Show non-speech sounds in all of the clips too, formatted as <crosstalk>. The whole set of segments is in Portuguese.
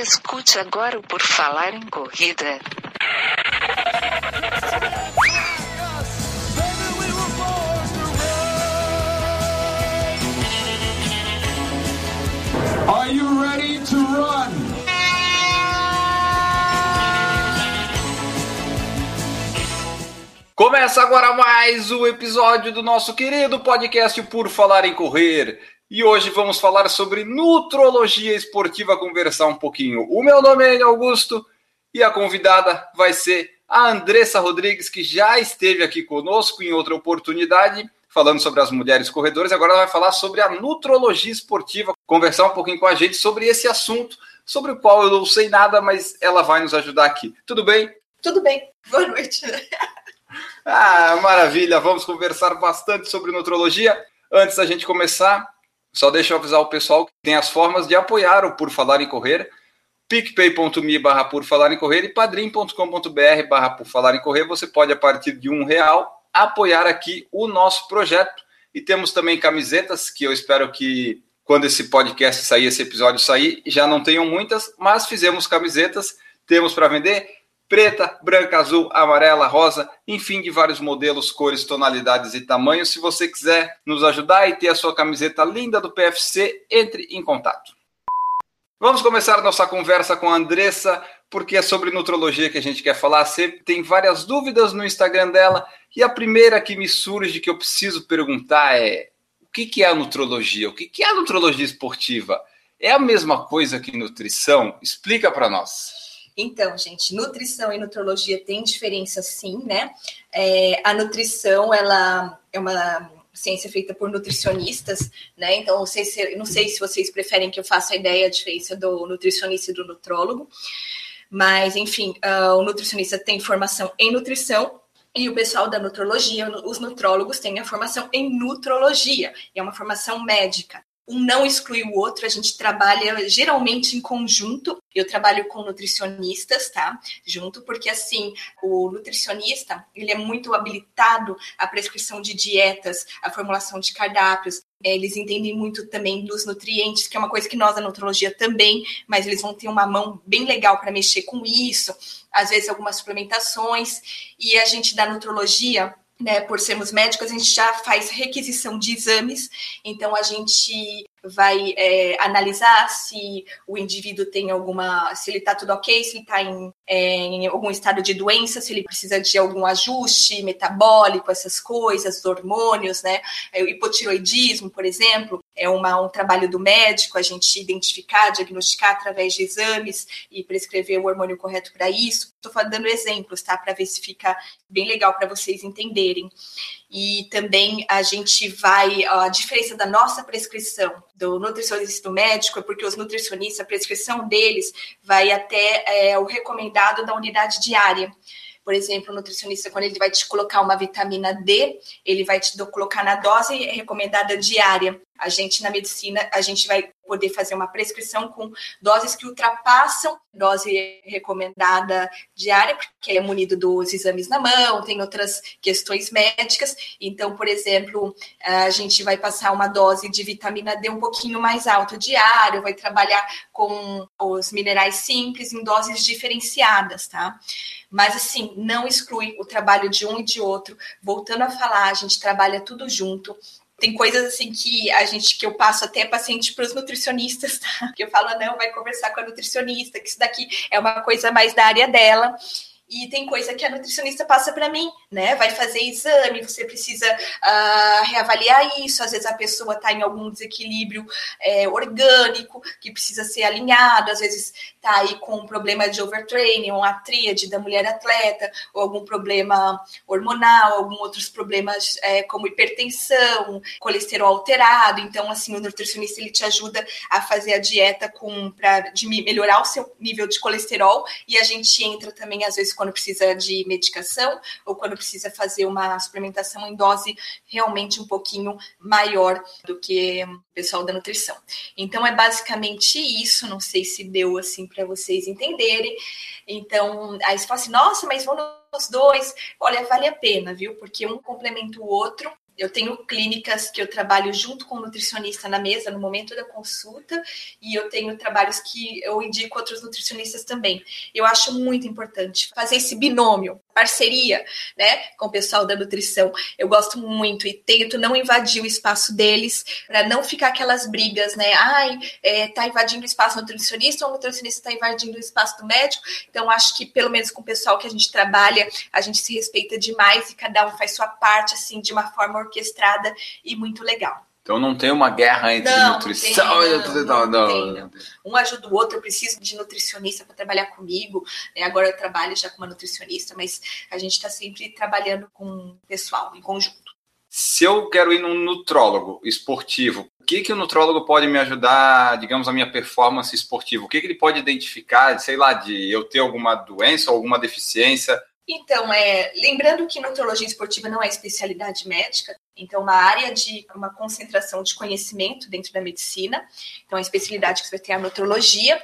Escute agora o Por Falar em Corrida. Are you ready to run? Começa agora mais um episódio do nosso querido podcast Por Falar em Correr. E hoje vamos falar sobre nutrologia esportiva, conversar um pouquinho. O meu nome é Augusto e a convidada vai ser a Andressa Rodrigues, que já esteve aqui conosco em outra oportunidade, falando sobre as mulheres corredoras. Agora ela vai falar sobre a nutrologia esportiva, conversar um pouquinho com a gente sobre esse assunto, sobre o qual eu não sei nada, mas ela vai nos ajudar aqui. Tudo bem? Tudo bem. Boa noite. Ah, maravilha! Vamos conversar bastante sobre nutrologia. Antes da gente começar, só deixa eu avisar o pessoal que tem as formas de apoiar o Por Falar em Correr, picpay.me barra Por Falar em Correr e padrim.com.br barra Por Falar em Correr. Você pode, a partir de um real, apoiar aqui o nosso projeto. E temos também camisetas, que eu espero que quando esse podcast sair, esse episódio sair, já não tenham muitas, mas fizemos camisetas, temos para vender preta, branca, azul, amarela, rosa, enfim, de vários modelos, cores, tonalidades e tamanhos. Se você quiser nos ajudar e ter a sua camiseta linda do PFC, entre em contato. Vamos começar nossa conversa com a Andressa, porque é sobre nutrologia que a gente quer falar. Sempre tem várias dúvidas no Instagram dela, e a primeira que me surge que eu preciso perguntar é: o que é a nutrologia? O que é a nutrologia esportiva? É a mesma coisa que nutrição? Explica para nós. Então, gente, nutrição e nutrologia tem diferença sim, né? É, a nutrição, ela é uma ciência feita por nutricionistas, né? Então, não sei, se, não sei se vocês preferem que eu faça a ideia, a diferença do nutricionista e do nutrólogo, mas, enfim, uh, o nutricionista tem formação em nutrição, e o pessoal da nutrologia, os nutrólogos, têm a formação em nutrologia, é uma formação médica um não exclui o outro, a gente trabalha geralmente em conjunto. Eu trabalho com nutricionistas, tá? Junto, porque assim, o nutricionista, ele é muito habilitado à prescrição de dietas, à formulação de cardápios. É, eles entendem muito também dos nutrientes, que é uma coisa que nós da nutrologia também, mas eles vão ter uma mão bem legal para mexer com isso, às vezes algumas suplementações. E a gente da nutrologia, né, por sermos médicos, a gente já faz requisição de exames, então a gente vai é, analisar se o indivíduo tem alguma, se ele está tudo ok, se ele está em, é, em, algum estado de doença, se ele precisa de algum ajuste metabólico, essas coisas, hormônios, né? É, o hipotiroidismo, por exemplo, é uma, um trabalho do médico, a gente identificar, diagnosticar através de exames e prescrever o hormônio correto para isso. Estou dando exemplos, tá? Para ver se fica bem legal para vocês entenderem. E também a gente vai, a diferença da nossa prescrição do nutricionista do médico é porque os nutricionistas, a prescrição deles vai até é, o recomendado da unidade diária. Por exemplo, o nutricionista, quando ele vai te colocar uma vitamina D, ele vai te colocar na dose recomendada diária. A gente, na medicina, a gente vai poder fazer uma prescrição com doses que ultrapassam dose recomendada diária, porque é munido dos exames na mão, tem outras questões médicas. Então, por exemplo, a gente vai passar uma dose de vitamina D um pouquinho mais alta diário, vai trabalhar com os minerais simples em doses diferenciadas, tá? Mas assim, não exclui o trabalho de um e de outro. Voltando a falar, a gente trabalha tudo junto tem coisas assim que a gente que eu passo até paciente para os nutricionistas, tá? Que eu falo, não, vai conversar com a nutricionista, que isso daqui é uma coisa mais da área dela. E tem coisa que a nutricionista passa para mim, né? Vai fazer exame, você precisa uh, reavaliar isso. Às vezes a pessoa está em algum desequilíbrio é, orgânico que precisa ser alinhado, às vezes está aí com um problema de overtraining, uma tríade da mulher atleta, ou algum problema hormonal, alguns outros problemas é, como hipertensão, colesterol alterado. Então, assim, o nutricionista ele te ajuda a fazer a dieta com para melhorar o seu nível de colesterol e a gente entra também às vezes quando precisa de medicação ou quando precisa fazer uma suplementação em dose realmente um pouquinho maior do que o pessoal da nutrição. Então é basicamente isso, não sei se deu assim para vocês entenderem. Então, aí você fala assim, nossa, mas vão nos dois. Olha, vale a pena, viu? Porque um complementa o outro Eu tenho clínicas que eu trabalho junto com o nutricionista na mesa no momento da consulta e eu tenho trabalhos que eu indico outros nutricionistas também. Eu acho muito importante fazer esse binômio, parceria, né, com o pessoal da nutrição. Eu gosto muito e tento não invadir o espaço deles para não ficar aquelas brigas, né? Ai, é, tá invadindo o espaço nutricionista ou o nutricionista está invadindo o espaço do médico. Então acho que pelo menos com o pessoal que a gente trabalha, a gente se respeita demais e cada um faz sua parte assim de uma forma orquestrada e muito legal. Então não tem uma guerra entre Não, nutrição e tem, não, não, não. Um ajuda o outro, eu preciso de nutricionista para trabalhar comigo. né? Agora eu trabalho já com uma nutricionista, mas a gente está sempre trabalhando com o pessoal em conjunto. Se eu quero ir num nutrólogo esportivo, o que, que o nutrólogo pode me ajudar, digamos, a minha performance esportiva? O que, que ele pode identificar, sei lá, de eu ter alguma doença ou alguma deficiência? Então, é, lembrando que nutrologia esportiva não é especialidade médica, então uma área de uma concentração de conhecimento dentro da medicina. Então, a especialidade que você vai ter é a nutrologia.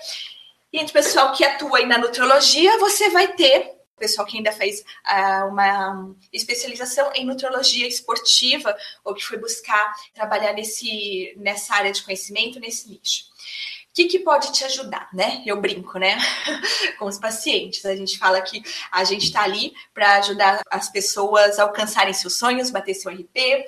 E entre o pessoal que atua aí na nutrologia, você vai ter o pessoal que ainda fez ah, uma especialização em nutrologia esportiva ou que foi buscar trabalhar nesse, nessa área de conhecimento, nesse nicho. O que, que pode te ajudar, né? Eu brinco, né? <laughs> Com os pacientes. A gente fala que a gente está ali para ajudar as pessoas a alcançarem seus sonhos, bater seu RP,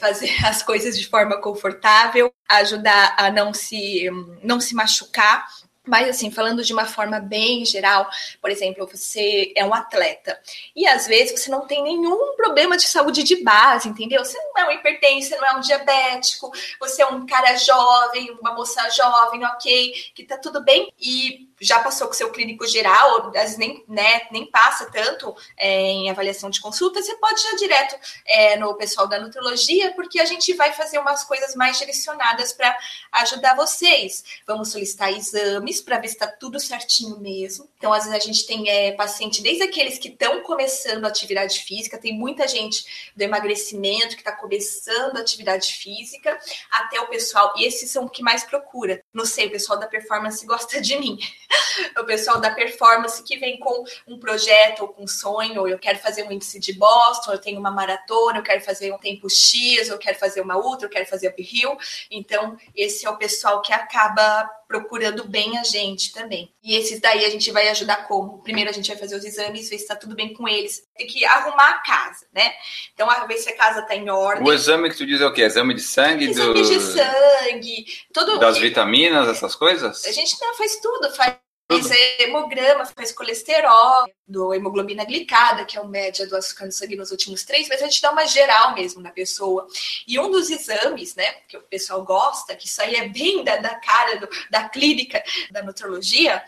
fazer <laughs> as coisas de forma confortável, ajudar a não se, não se machucar. Mas, assim, falando de uma forma bem geral, por exemplo, você é um atleta e às vezes você não tem nenhum problema de saúde de base, entendeu? Você não é um hipertenso, você não é um diabético, você é um cara jovem, uma moça jovem, ok, que tá tudo bem e já passou com seu clínico geral, ou às vezes nem, né, nem passa tanto é, em avaliação de consulta, você pode ir direto é, no pessoal da nutrologia, porque a gente vai fazer umas coisas mais direcionadas para ajudar vocês. Vamos solicitar exames para ver se está tudo certinho mesmo. Então, às vezes, a gente tem é, paciente, desde aqueles que estão começando a atividade física, tem muita gente do emagrecimento que está começando a atividade física, até o pessoal, e esses são o que mais procura. Não sei, o pessoal da performance gosta de mim <laughs> o pessoal da performance que vem com um projeto ou com um sonho, ou eu quero fazer um índice de Boston, eu tenho uma maratona, eu quero fazer um tempo X, eu quero fazer uma ultra, eu quero fazer uphill. Então, esse é o pessoal que acaba procurando bem a gente também. E esses daí a gente vai ajudar como? Primeiro a gente vai fazer os exames, ver se está tudo bem com eles. Tem que arrumar a casa, né? Então, ver se a casa está em ordem. O exame que tu diz é o quê? Exame de sangue? Exame do... de sangue, tudo. Das vitaminas, essas coisas? A gente não faz tudo, faz Faz hemograma, faz colesterol, do hemoglobina glicada, que é o média do açúcar no sangue nos últimos três, mas a gente dá uma geral mesmo na pessoa. E um dos exames, né, que o pessoal gosta, que isso aí é bem da, da cara do, da clínica da nutrologia,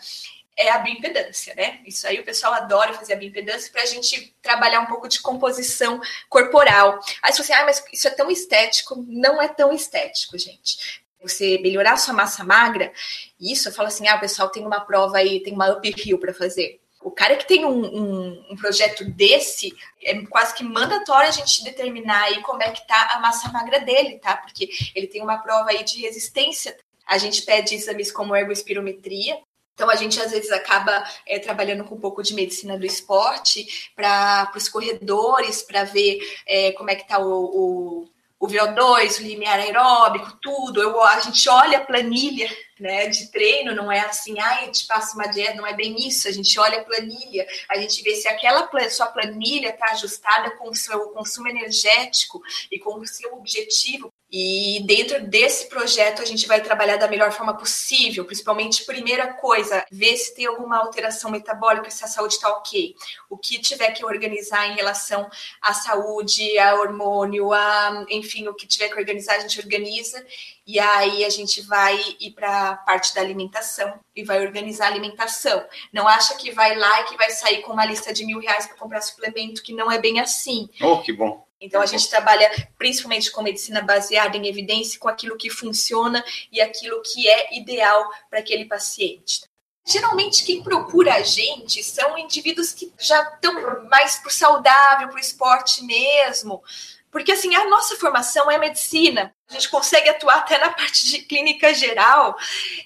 é a bioimpedância, né? Isso aí o pessoal adora fazer a bioimpedância para a gente trabalhar um pouco de composição corporal. Aí você, ah, mas isso é tão estético. Não é tão estético, gente você melhorar sua massa magra, isso eu falo assim, ah, o pessoal tem uma prova aí, tem uma uphill para fazer. O cara que tem um, um, um, projeto desse, é quase que mandatório a gente determinar aí como é que tá a massa magra dele, tá? Porque ele tem uma prova aí de resistência. A gente pede exames como ergospirometria, então, a gente às vezes acaba é, trabalhando com um pouco de medicina do esporte para os corredores, para ver é, como é que está o, o, o VO2, o limiar aeróbico, tudo. Eu, a gente olha a planilha né, de treino, não é assim, ah, te passo uma dieta, não é bem isso. A gente olha a planilha, a gente vê se aquela sua planilha está ajustada com o seu consumo energético e com o seu objetivo. E dentro desse projeto a gente vai trabalhar da melhor forma possível, principalmente primeira coisa, ver se tem alguma alteração metabólica, se a saúde está ok. O que tiver que organizar em relação à saúde, a hormônio, a, enfim, o que tiver que organizar, a gente organiza. E aí a gente vai ir para a parte da alimentação e vai organizar a alimentação. Não acha que vai lá e que vai sair com uma lista de mil reais para comprar suplemento, que não é bem assim. Oh, que bom. Então, a gente trabalha principalmente com medicina baseada em evidência, com aquilo que funciona e aquilo que é ideal para aquele paciente. Geralmente, quem procura a gente são indivíduos que já estão mais o saudável, para o esporte mesmo, Porque assim, a nossa formação é medicina. A gente consegue atuar até na parte de clínica geral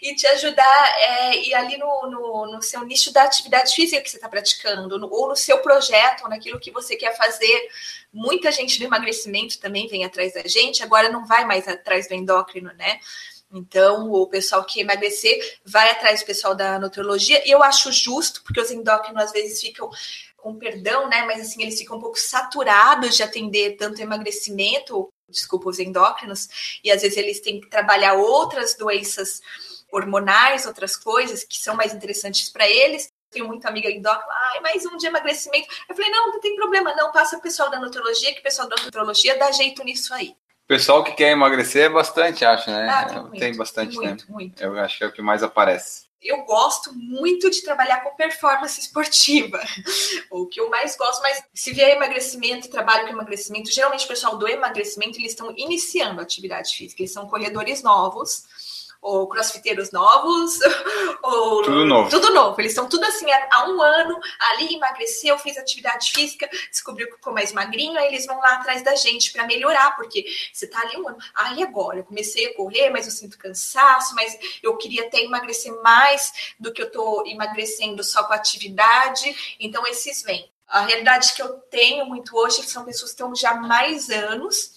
e te ajudar é, e ali no, no, no, seu nicho da atividade física que você está praticando, no, ou no seu projeto, ou naquilo que você quer fazer. Muita gente do emagrecimento também vem atrás da gente, agora não vai mais atrás do endócrino, né? Então, o pessoal que emagrecer vai atrás do pessoal da nutrologia, e eu acho justo, porque os endócrinos às vezes ficam com perdão, né? Mas assim, eles ficam um pouco saturados de atender tanto emagrecimento, desculpa, os endócrinos, e às vezes eles têm que trabalhar outras doenças hormonais, outras coisas que são mais interessantes para eles. Tenho muita amiga endócrina, ai, mais um de emagrecimento. Eu falei, não, não tem problema, não, passa o pessoal da nutrologia, que o pessoal da nutrologia dá jeito nisso aí. O pessoal que quer emagrecer é bastante, acho, né? Ah, tem, muito, tem bastante, muito, né? Muito, muito. Eu acho que é o que mais aparece eu gosto muito de trabalhar com performance esportiva. <laughs> o que eu mais gosto, mas se vier emagrecimento trabalho com emagrecimento, geralmente o pessoal do emagrecimento, eles estão iniciando a atividade física, eles são corredores novos ou crossfiteiros novos, <laughs> ou tudo novo. Tudo novo. Eles estão tudo assim há um ano, ali emagreceu, fez atividade física, descobriu que ficou mais magrinho, aí eles vão lá atrás da gente para melhorar, porque você tá ali um ano. Aí agora eu comecei a correr, mas eu sinto cansaço, mas eu queria até emagrecer mais do que eu tô emagrecendo só com atividade. Então esses vêm. A realidade que eu tenho muito hoje são pessoas que estão já há mais anos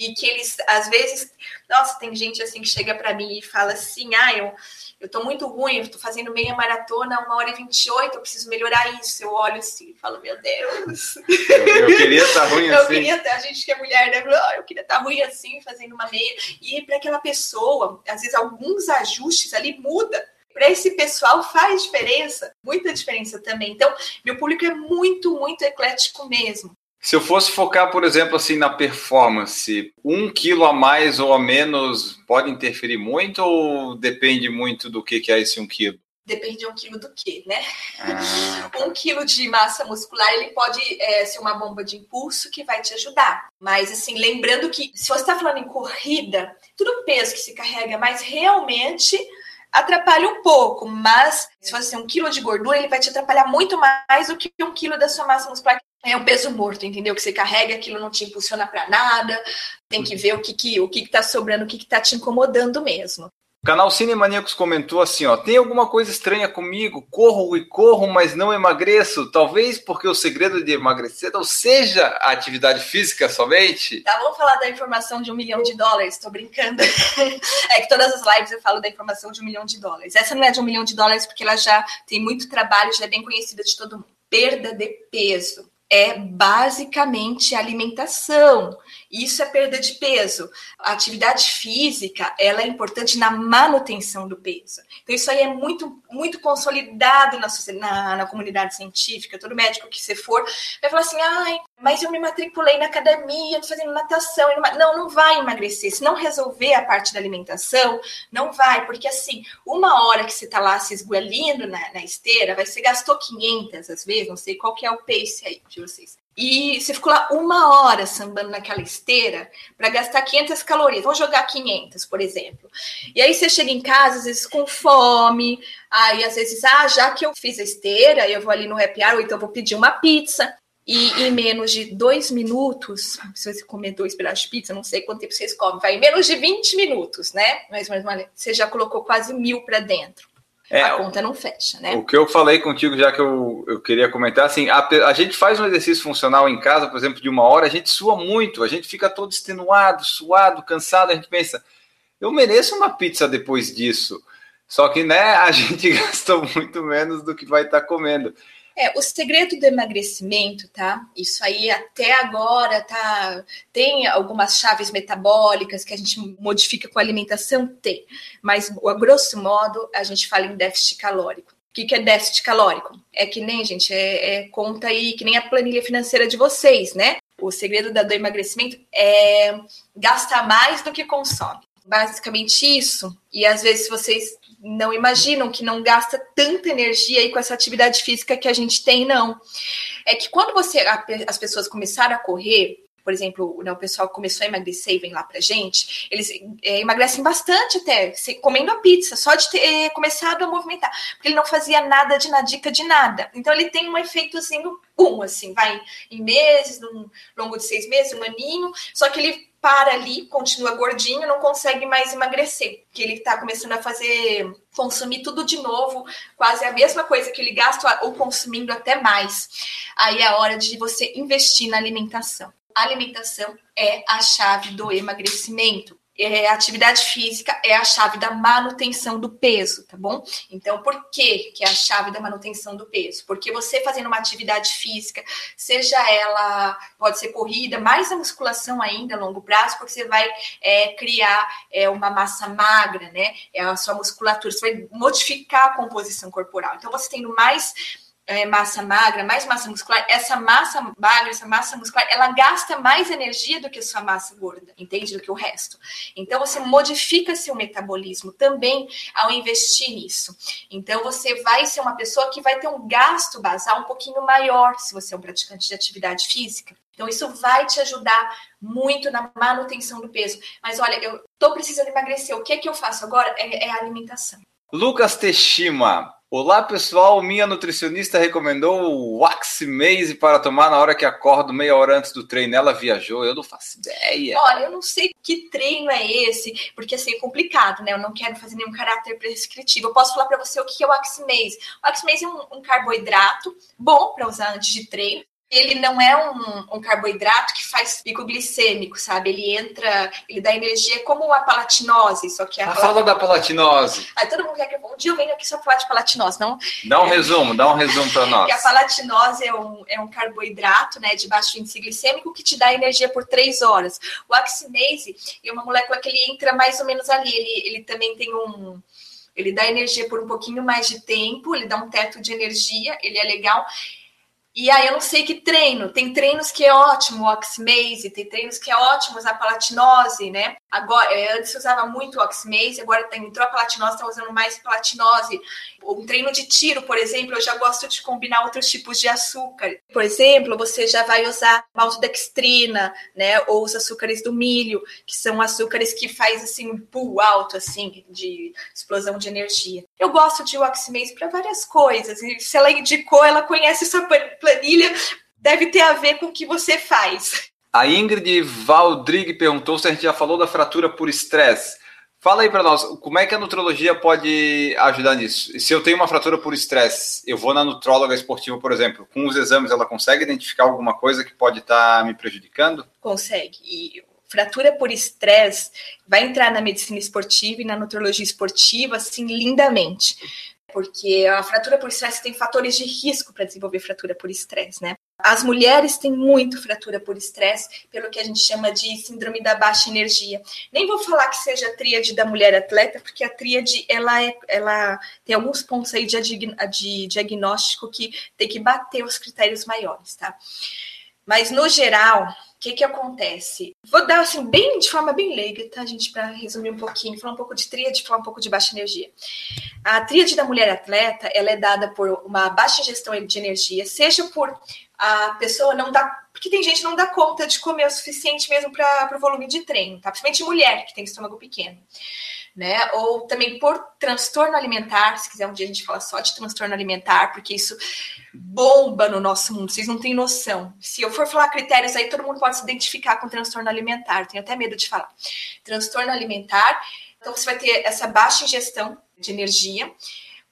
e que eles, às vezes, nossa, tem gente assim que chega para mim e fala assim: ah, eu, eu tô muito ruim, eu tô fazendo meia maratona, uma hora e vinte e oito, eu preciso melhorar isso. Eu olho assim e falo: meu Deus. Eu, eu queria estar tá ruim <laughs> eu assim. Queria, a gente que é mulher, né? Oh, eu queria estar tá ruim assim, fazendo uma meia. E para aquela pessoa, às vezes, alguns ajustes ali muda para esse pessoal faz diferença, muita diferença também. Então, meu público é muito, muito eclético mesmo. Se eu fosse focar, por exemplo, assim na performance, um quilo a mais ou a menos pode interferir muito ou depende muito do que, que é esse um quilo? Depende de um quilo do que, né? Ah, <laughs> tá. Um quilo de massa muscular ele pode é, ser uma bomba de impulso que vai te ajudar. Mas assim, lembrando que se você está falando em corrida, tudo peso que se carrega, mas realmente atrapalha um pouco, mas se você tem um quilo de gordura, ele vai te atrapalhar muito mais do que um quilo da sua massa muscular. É um peso morto, entendeu? Que você carrega, aquilo não te impulsiona para nada. Tem que ver o que, que o que, que tá sobrando, o que, que tá te incomodando mesmo. O canal Cinemaníacos comentou assim, ó, tem alguma coisa estranha comigo, corro e corro, mas não emagreço, talvez porque o segredo de emagrecer não seja a atividade física somente? Tá, vamos falar da informação de um milhão de dólares, tô brincando. <laughs> é que todas as lives eu falo da informação de um milhão de dólares. Essa não é de um milhão de dólares porque ela já tem muito trabalho, já é bem conhecida de todo mundo. Perda de peso é basicamente alimentação. Isso é perda de peso. A atividade física, ela é importante na manutenção do peso. Então, isso aí é muito, muito consolidado na, na, na comunidade científica. Todo médico que você for vai falar assim, ai, mas eu me matriculei na academia, tô fazendo natação. Não, não vai emagrecer. Se não resolver a parte da alimentação, não vai. Porque, assim, uma hora que você tá lá se esguelindo na, na esteira, vai, você gastou 500 às vezes, não sei qual que é o pace aí de vocês. E você ficou lá uma hora sambando naquela esteira para gastar 500 calorias. Vamos jogar 500, por exemplo. E aí você chega em casa, às vezes com fome. Aí às vezes, ah, já que eu fiz a esteira, eu vou ali no happy hour, ou então vou pedir uma pizza. E em menos de dois minutos, se você comer dois pedaços de pizza, não sei quanto tempo vocês comem, vai em menos de 20 minutos, né? Mas, mas você já colocou quase mil para dentro. É, a conta não fecha, né? O que eu falei contigo, já que eu, eu queria comentar, assim, a, a, gente faz um exercício funcional em casa, por exemplo, de uma hora, a gente sua muito, a gente fica todo extenuado, suado, cansado, a gente pensa, eu mereço uma pizza depois disso. Só que, né, <laughs> a gente <laughs> gastou muito menos do que vai estar tá comendo. É, o segredo do emagrecimento, tá? Isso aí até agora tá. Tem algumas chaves metabólicas que a gente modifica com a alimentação? Tem. Mas, a grosso modo, a gente fala em déficit calórico. O que, que é déficit calórico? É que nem, gente, é, é conta aí, que nem a planilha financeira de vocês, né? O segredo do emagrecimento é gastar mais do que consome. Basicamente isso. E às vezes vocês não imaginam que não gasta tanta energia aí com essa atividade física que a gente tem, não. É que quando você as pessoas começaram a correr, por exemplo, né, o pessoal começou a emagrecer e vem lá pra gente, eles é, emagrecem bastante até, comendo a pizza, só de ter é, começado a movimentar, porque ele não fazia nada de na dica de nada. Então ele tem um efeitozinho, pum, assim, vai em meses, num longo de seis meses, um aninho, só que ele para ali, continua gordinho, não consegue mais emagrecer, que ele está começando a fazer consumir tudo de novo, quase a mesma coisa que ele gasta ou consumindo até mais. Aí é hora de você investir na alimentação. A alimentação é a chave do emagrecimento é, atividade física é a chave da manutenção do peso, tá bom? Então, por que, que é a chave da manutenção do peso? Porque você fazendo uma atividade física, seja ela, pode ser corrida, mais a musculação ainda a longo prazo, porque você vai é, criar é, uma massa magra, né? É a sua musculatura, você vai modificar a composição corporal. Então, você tendo mais é, massa magra, mais massa muscular, essa massa magra, essa massa muscular, ela gasta mais energia do que sua massa gorda, entende? Do que o resto. Então, você modifica seu metabolismo também ao investir nisso. Então, você vai ser uma pessoa que vai ter um gasto basal um pouquinho maior se você é um praticante de atividade física. Então, isso vai te ajudar muito na manutenção do peso. Mas olha, eu tô precisando emagrecer. O que é que eu faço agora? É, é a alimentação. Lucas Teshima, Olá pessoal, minha nutricionista recomendou o Waximase para tomar na hora que acordo, meia hora antes do treino. Ela viajou, eu não faço ideia. Olha, eu não sei que treino é esse, porque assim é complicado, né? Eu não quero fazer nenhum caráter prescritivo. Eu posso falar para você o que é o Waximase. O Waximase é um, um carboidrato bom para usar antes de treino ele não é um, um, carboidrato que faz pico glicêmico, sabe? Ele entra, ele dá energia como a palatinose, só que a. Ah, fala da palatinose. Aí todo mundo quer que um dia eu venho aqui só falar de palatinose, não? Dá um é, resumo, dá um resumo para nós. Que a palatinose é um, é um carboidrato, né, de baixo índice glicêmico que te dá energia por três horas. O oxinase é uma molécula que ele entra mais ou menos ali, ele, ele também tem um ele dá energia por um pouquinho mais de tempo, ele dá um teto de energia, ele é legal. E aí eu não sei que treino. Tem treinos que é ótimo o oximase, tem treinos que é ótimo a palatinose, né? Agora, é, antes usava muito oximase, agora entrou a palatinose, está usando mais palatinose. Um treino de tiro, por exemplo, eu já gosto de combinar outros tipos de açúcar. Por exemplo, você já vai usar maltodextrina, né? Ou os açúcares do milho, que são açúcares que faz assim um pull alto, assim, de explosão de energia. Eu gosto de oximase para várias coisas. E se ela indicou, ela conhece essa planilha, deve ter a ver com o que você faz. A Ingrid Valdrig perguntou se a gente já falou da fratura por estresse. Fala aí para nós, como é que a nutrologia pode ajudar nisso? Se eu tenho uma fratura por estresse, eu vou na nutróloga esportiva, por exemplo, com os exames, ela consegue identificar alguma coisa que pode estar tá me prejudicando? Consegue. E fratura por estresse vai entrar na medicina esportiva e na nutrologia esportiva, assim, lindamente. Porque a fratura por estresse tem fatores de risco para desenvolver fratura por estresse, né? As mulheres têm muito fratura por estresse, pelo que a gente chama de síndrome da baixa energia. Nem vou falar que seja a tríade da mulher atleta, porque a tríade ela, é, ela tem alguns pontos aí de, de diagnóstico que tem que bater os critérios maiores, tá? Mas no geral, que, que acontece? Vou dar assim, bem de forma bem leiga, tá, gente, para resumir um pouquinho, falar um pouco de tríade, falar um pouco de baixa energia. A tríade da mulher atleta, ela é dada por uma baixa ingestão de energia, seja por a pessoa não dá. Porque tem gente que não dá conta de comer o suficiente mesmo para o volume de treino, tá? Principalmente mulher que tem estômago pequeno. Né? Ou também por transtorno alimentar, se quiser um dia a gente fala só de transtorno alimentar, porque isso bomba no nosso mundo, vocês não têm noção. Se eu for falar critérios aí, todo mundo pode se identificar com transtorno alimentar, tenho até medo de falar. Transtorno alimentar, então você vai ter essa baixa ingestão de energia,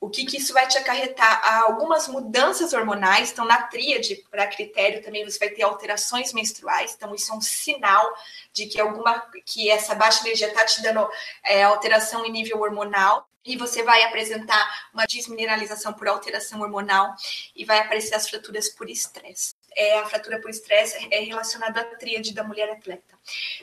o que, que isso vai te acarretar? Algumas mudanças hormonais, então na tríade, para critério também você vai ter alterações menstruais, então isso é um sinal de que alguma que essa baixa energia está te dando é, alteração em nível hormonal e você vai apresentar uma desmineralização por alteração hormonal e vai aparecer as fraturas por estresse. É, a fratura por estresse é relacionada à tríade da mulher atleta.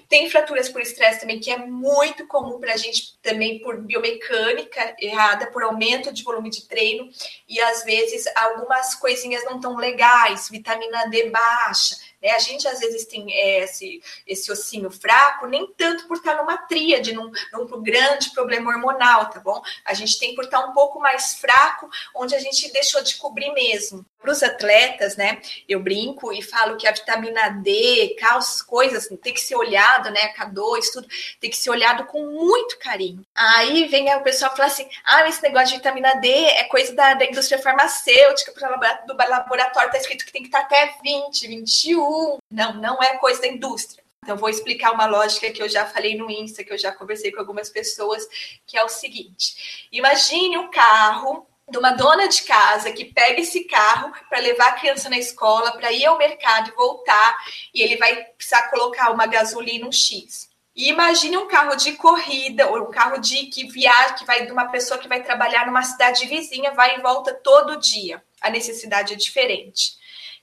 Tem fraturas por estresse também, que é muito comum para a gente também por biomecânica errada, por aumento de volume de treino, e às vezes algumas coisinhas não tão legais, vitamina D baixa, né? A gente às vezes tem é, esse, esse ossinho fraco, nem tanto por estar numa tríade, num, num grande problema hormonal, tá bom? A gente tem por estar um pouco mais fraco, onde a gente deixou de cobrir mesmo. Para os atletas, né? Eu brinco e falo que a vitamina D, cálcio, coisas, tem que ser olhado, né? K2, tudo, tem que ser olhado com muito carinho. Aí vem o pessoal e fala assim: ah, esse negócio de vitamina D é coisa da, da indústria farmacêutica, do laboratório tá escrito que tem que estar até 20, 21. Não, não é coisa da indústria. Então, vou explicar uma lógica que eu já falei no Insta, que eu já conversei com algumas pessoas, que é o seguinte: imagine um carro de uma dona de casa que pega esse carro para levar a criança na escola, para ir ao mercado e voltar, e ele vai precisar colocar uma gasolina um X. E imagine um carro de corrida, ou um carro de que viaja, que vai de uma pessoa que vai trabalhar numa cidade vizinha, vai e volta todo dia. A necessidade é diferente.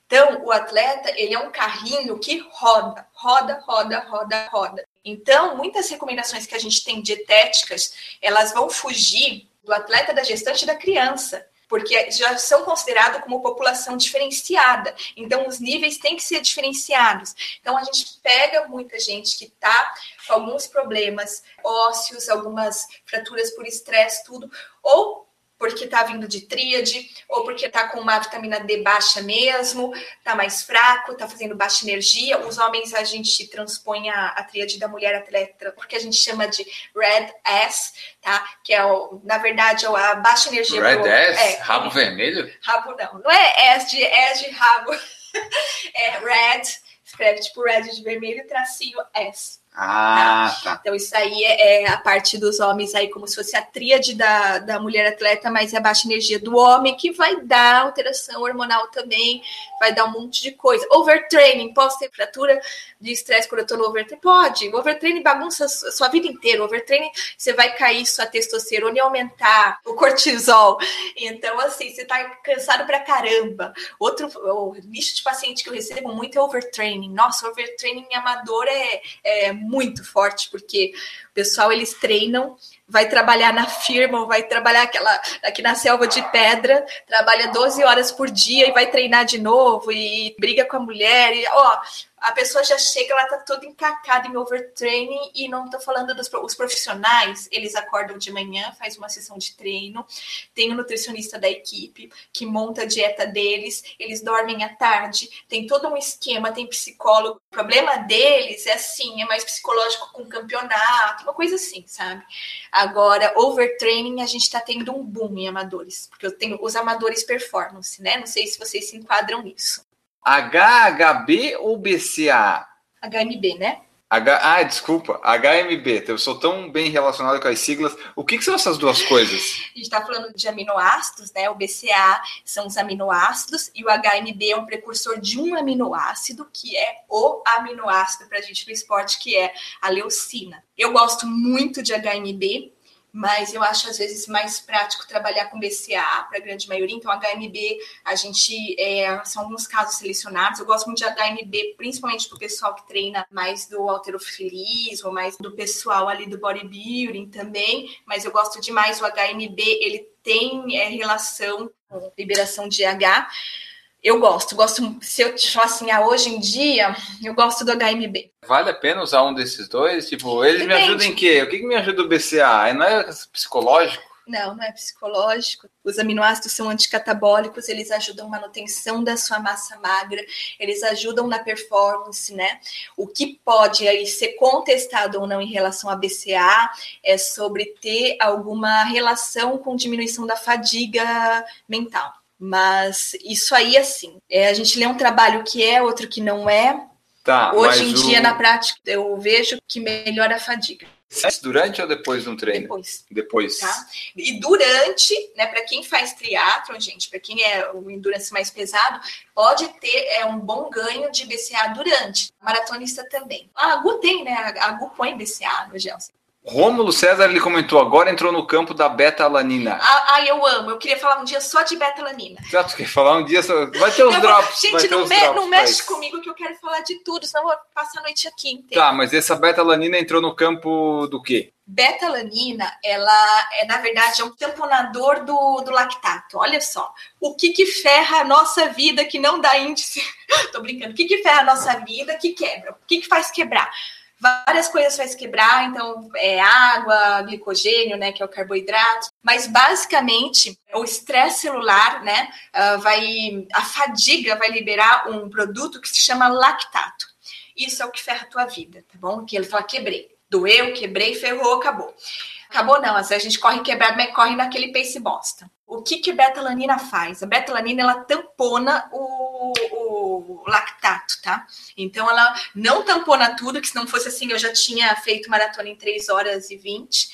Então, o atleta, ele é um carrinho que roda, roda, roda, roda, roda. Então, muitas recomendações que a gente tem dietéticas, elas vão fugir do atleta, da gestante e da criança, porque já são considerados como população diferenciada. Então, os níveis têm que ser diferenciados. Então, a gente pega muita gente que está com alguns problemas ósseos, algumas fraturas por estresse, tudo, ou porque está vindo de tríade, ou porque está com uma vitamina D baixa mesmo, está mais fraco, está fazendo baixa energia. Os homens a gente transpõe a, a tríade da mulher atleta, porque a gente chama de Red S, tá? Que é, o, na verdade, a baixa energia. Red pro, S? É, rabo vermelho? Rabo não, não é S de, S de rabo. <laughs> é Red, escreve tipo Red de vermelho, tracinho S. Ah, tá. Então, isso aí é, é, a parte dos homens aí, como se fosse a tríade da, da mulher atleta, mas é a baixa energia do homem, que vai dar alteração hormonal também, vai dar um monte de coisa. Overtraining, fratura de estresse quando eu tô no overtraining? Pode. O overtraining bagunça sua vida inteira. O overtraining, você vai cair sua testosterona e aumentar o cortisol. Então, assim, você tá cansado pra caramba. Outro o nicho de paciente que eu recebo muito é overtraining. Nossa, overtraining amador é, é muito forte, porque o pessoal eles treinam, vai trabalhar na firma, ou vai trabalhar aquela aqui na selva de pedra, trabalha 12 horas por dia e vai treinar de novo e briga com a mulher e ó, a pessoa já chega, ela tá toda encacada em overtraining e não tô falando dos os profissionais, eles acordam de manhã, faz uma sessão de treino, tem o um nutricionista da equipe que monta a dieta deles, eles dormem à tarde, tem todo um esquema, tem psicólogo. O problema deles é assim, é mais psicológico com campeonato, uma coisa assim, sabe? Agora, overtraining a gente tá tendo um boom em amadores, porque eu tenho os amadores performance, né? Não sei se vocês se enquadram nisso. HHB ou BCA? HMB, né? H... Ah, desculpa, HMB. Eu sou tão bem relacionado com as siglas. O que, que são essas duas coisas? <laughs> A gente está falando de aminoácidos, né? O BCA são os aminoácidos e o HMB é um precursor de um aminoácido, que é o aminoácido para a gente no esporte, que é a leucina. Eu gosto muito de HMB, mas eu acho às vezes mais prático trabalhar com BCA para a grande maioria. Então, HMB, a gente é, são alguns casos selecionados. Eu gosto muito de HMB, principalmente para o pessoal que treina mais do alterofilismo, mais do pessoal ali do bodybuilding também. Mas eu gosto demais o HMB, ele tem é, relação com liberação de H. Eu gosto, gosto. Se eu te falar assim, ah, hoje em dia, eu gosto do HMB. Vale a pena usar um desses dois? Tipo, eles Depende. me ajudam em quê? O que, que me ajuda o BCA? Não é psicológico? Não, não é psicológico. Os aminoácidos são anticatabólicos, eles ajudam na manutenção da sua massa magra, eles ajudam na performance, né? O que pode aí ser contestado ou não em relação a BCA é sobre ter alguma relação com diminuição da fadiga mental. Mas isso aí, assim, é, a gente lê um trabalho que é, outro que não é. Tá, Hoje em o... dia, na prática, eu vejo que melhora a fadiga. Durante ou depois do treino? Depois. Depois. Tá? E durante, né, para quem faz triatlon, gente, para quem é o endurance mais pesado, pode ter é, um bom ganho de BCA durante. Maratonista também. A AGU tem, né? A AGU põe BCA no gel. Rômulo César ele comentou, agora entrou no campo da beta-alanina. Ah, ah, eu amo. Eu queria falar um dia só de beta-alanina. Já tu quer falar um dia só... Vai ter os drops. Gente, não, me, drops, não mexe mas... comigo que eu quero falar de tudo, senão eu vou passar a noite aqui inteira. Tá, mas essa beta-alanina entrou no campo do quê? Beta-alanina, ela é, na verdade, é um tamponador do, do lactato. Olha só. O que que ferra a nossa vida que não dá índice? <laughs> Tô brincando. O que que ferra a nossa vida que quebra? O que que faz quebrar? Várias coisas faz quebrar, então é água, glicogênio, né, que é o carboidrato, mas basicamente o estresse celular, né, uh, vai a fadiga vai liberar um produto que se chama lactato. Isso é o que ferra a tua vida, tá bom? Que ele fala quebrei, doeu, quebrei, ferrou, acabou. Acabou não, às vezes a gente corre quebrado, mas corre naquele pace bosta. O que que betalanina faz? A betalanina ela tampona o, o lactato, tá? Então ela não tampona tudo, que se não fosse assim eu já tinha feito maratona em 3 horas e 20,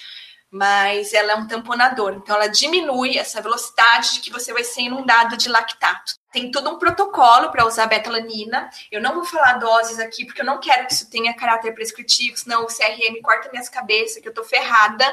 mas ela é um tamponador. Então ela diminui essa velocidade de que você vai ser inundado de lactato tem todo um protocolo para usar betalanina. Eu não vou falar doses aqui, porque eu não quero que isso tenha caráter prescritivo, senão o CRM corta minhas cabeças, que eu tô ferrada.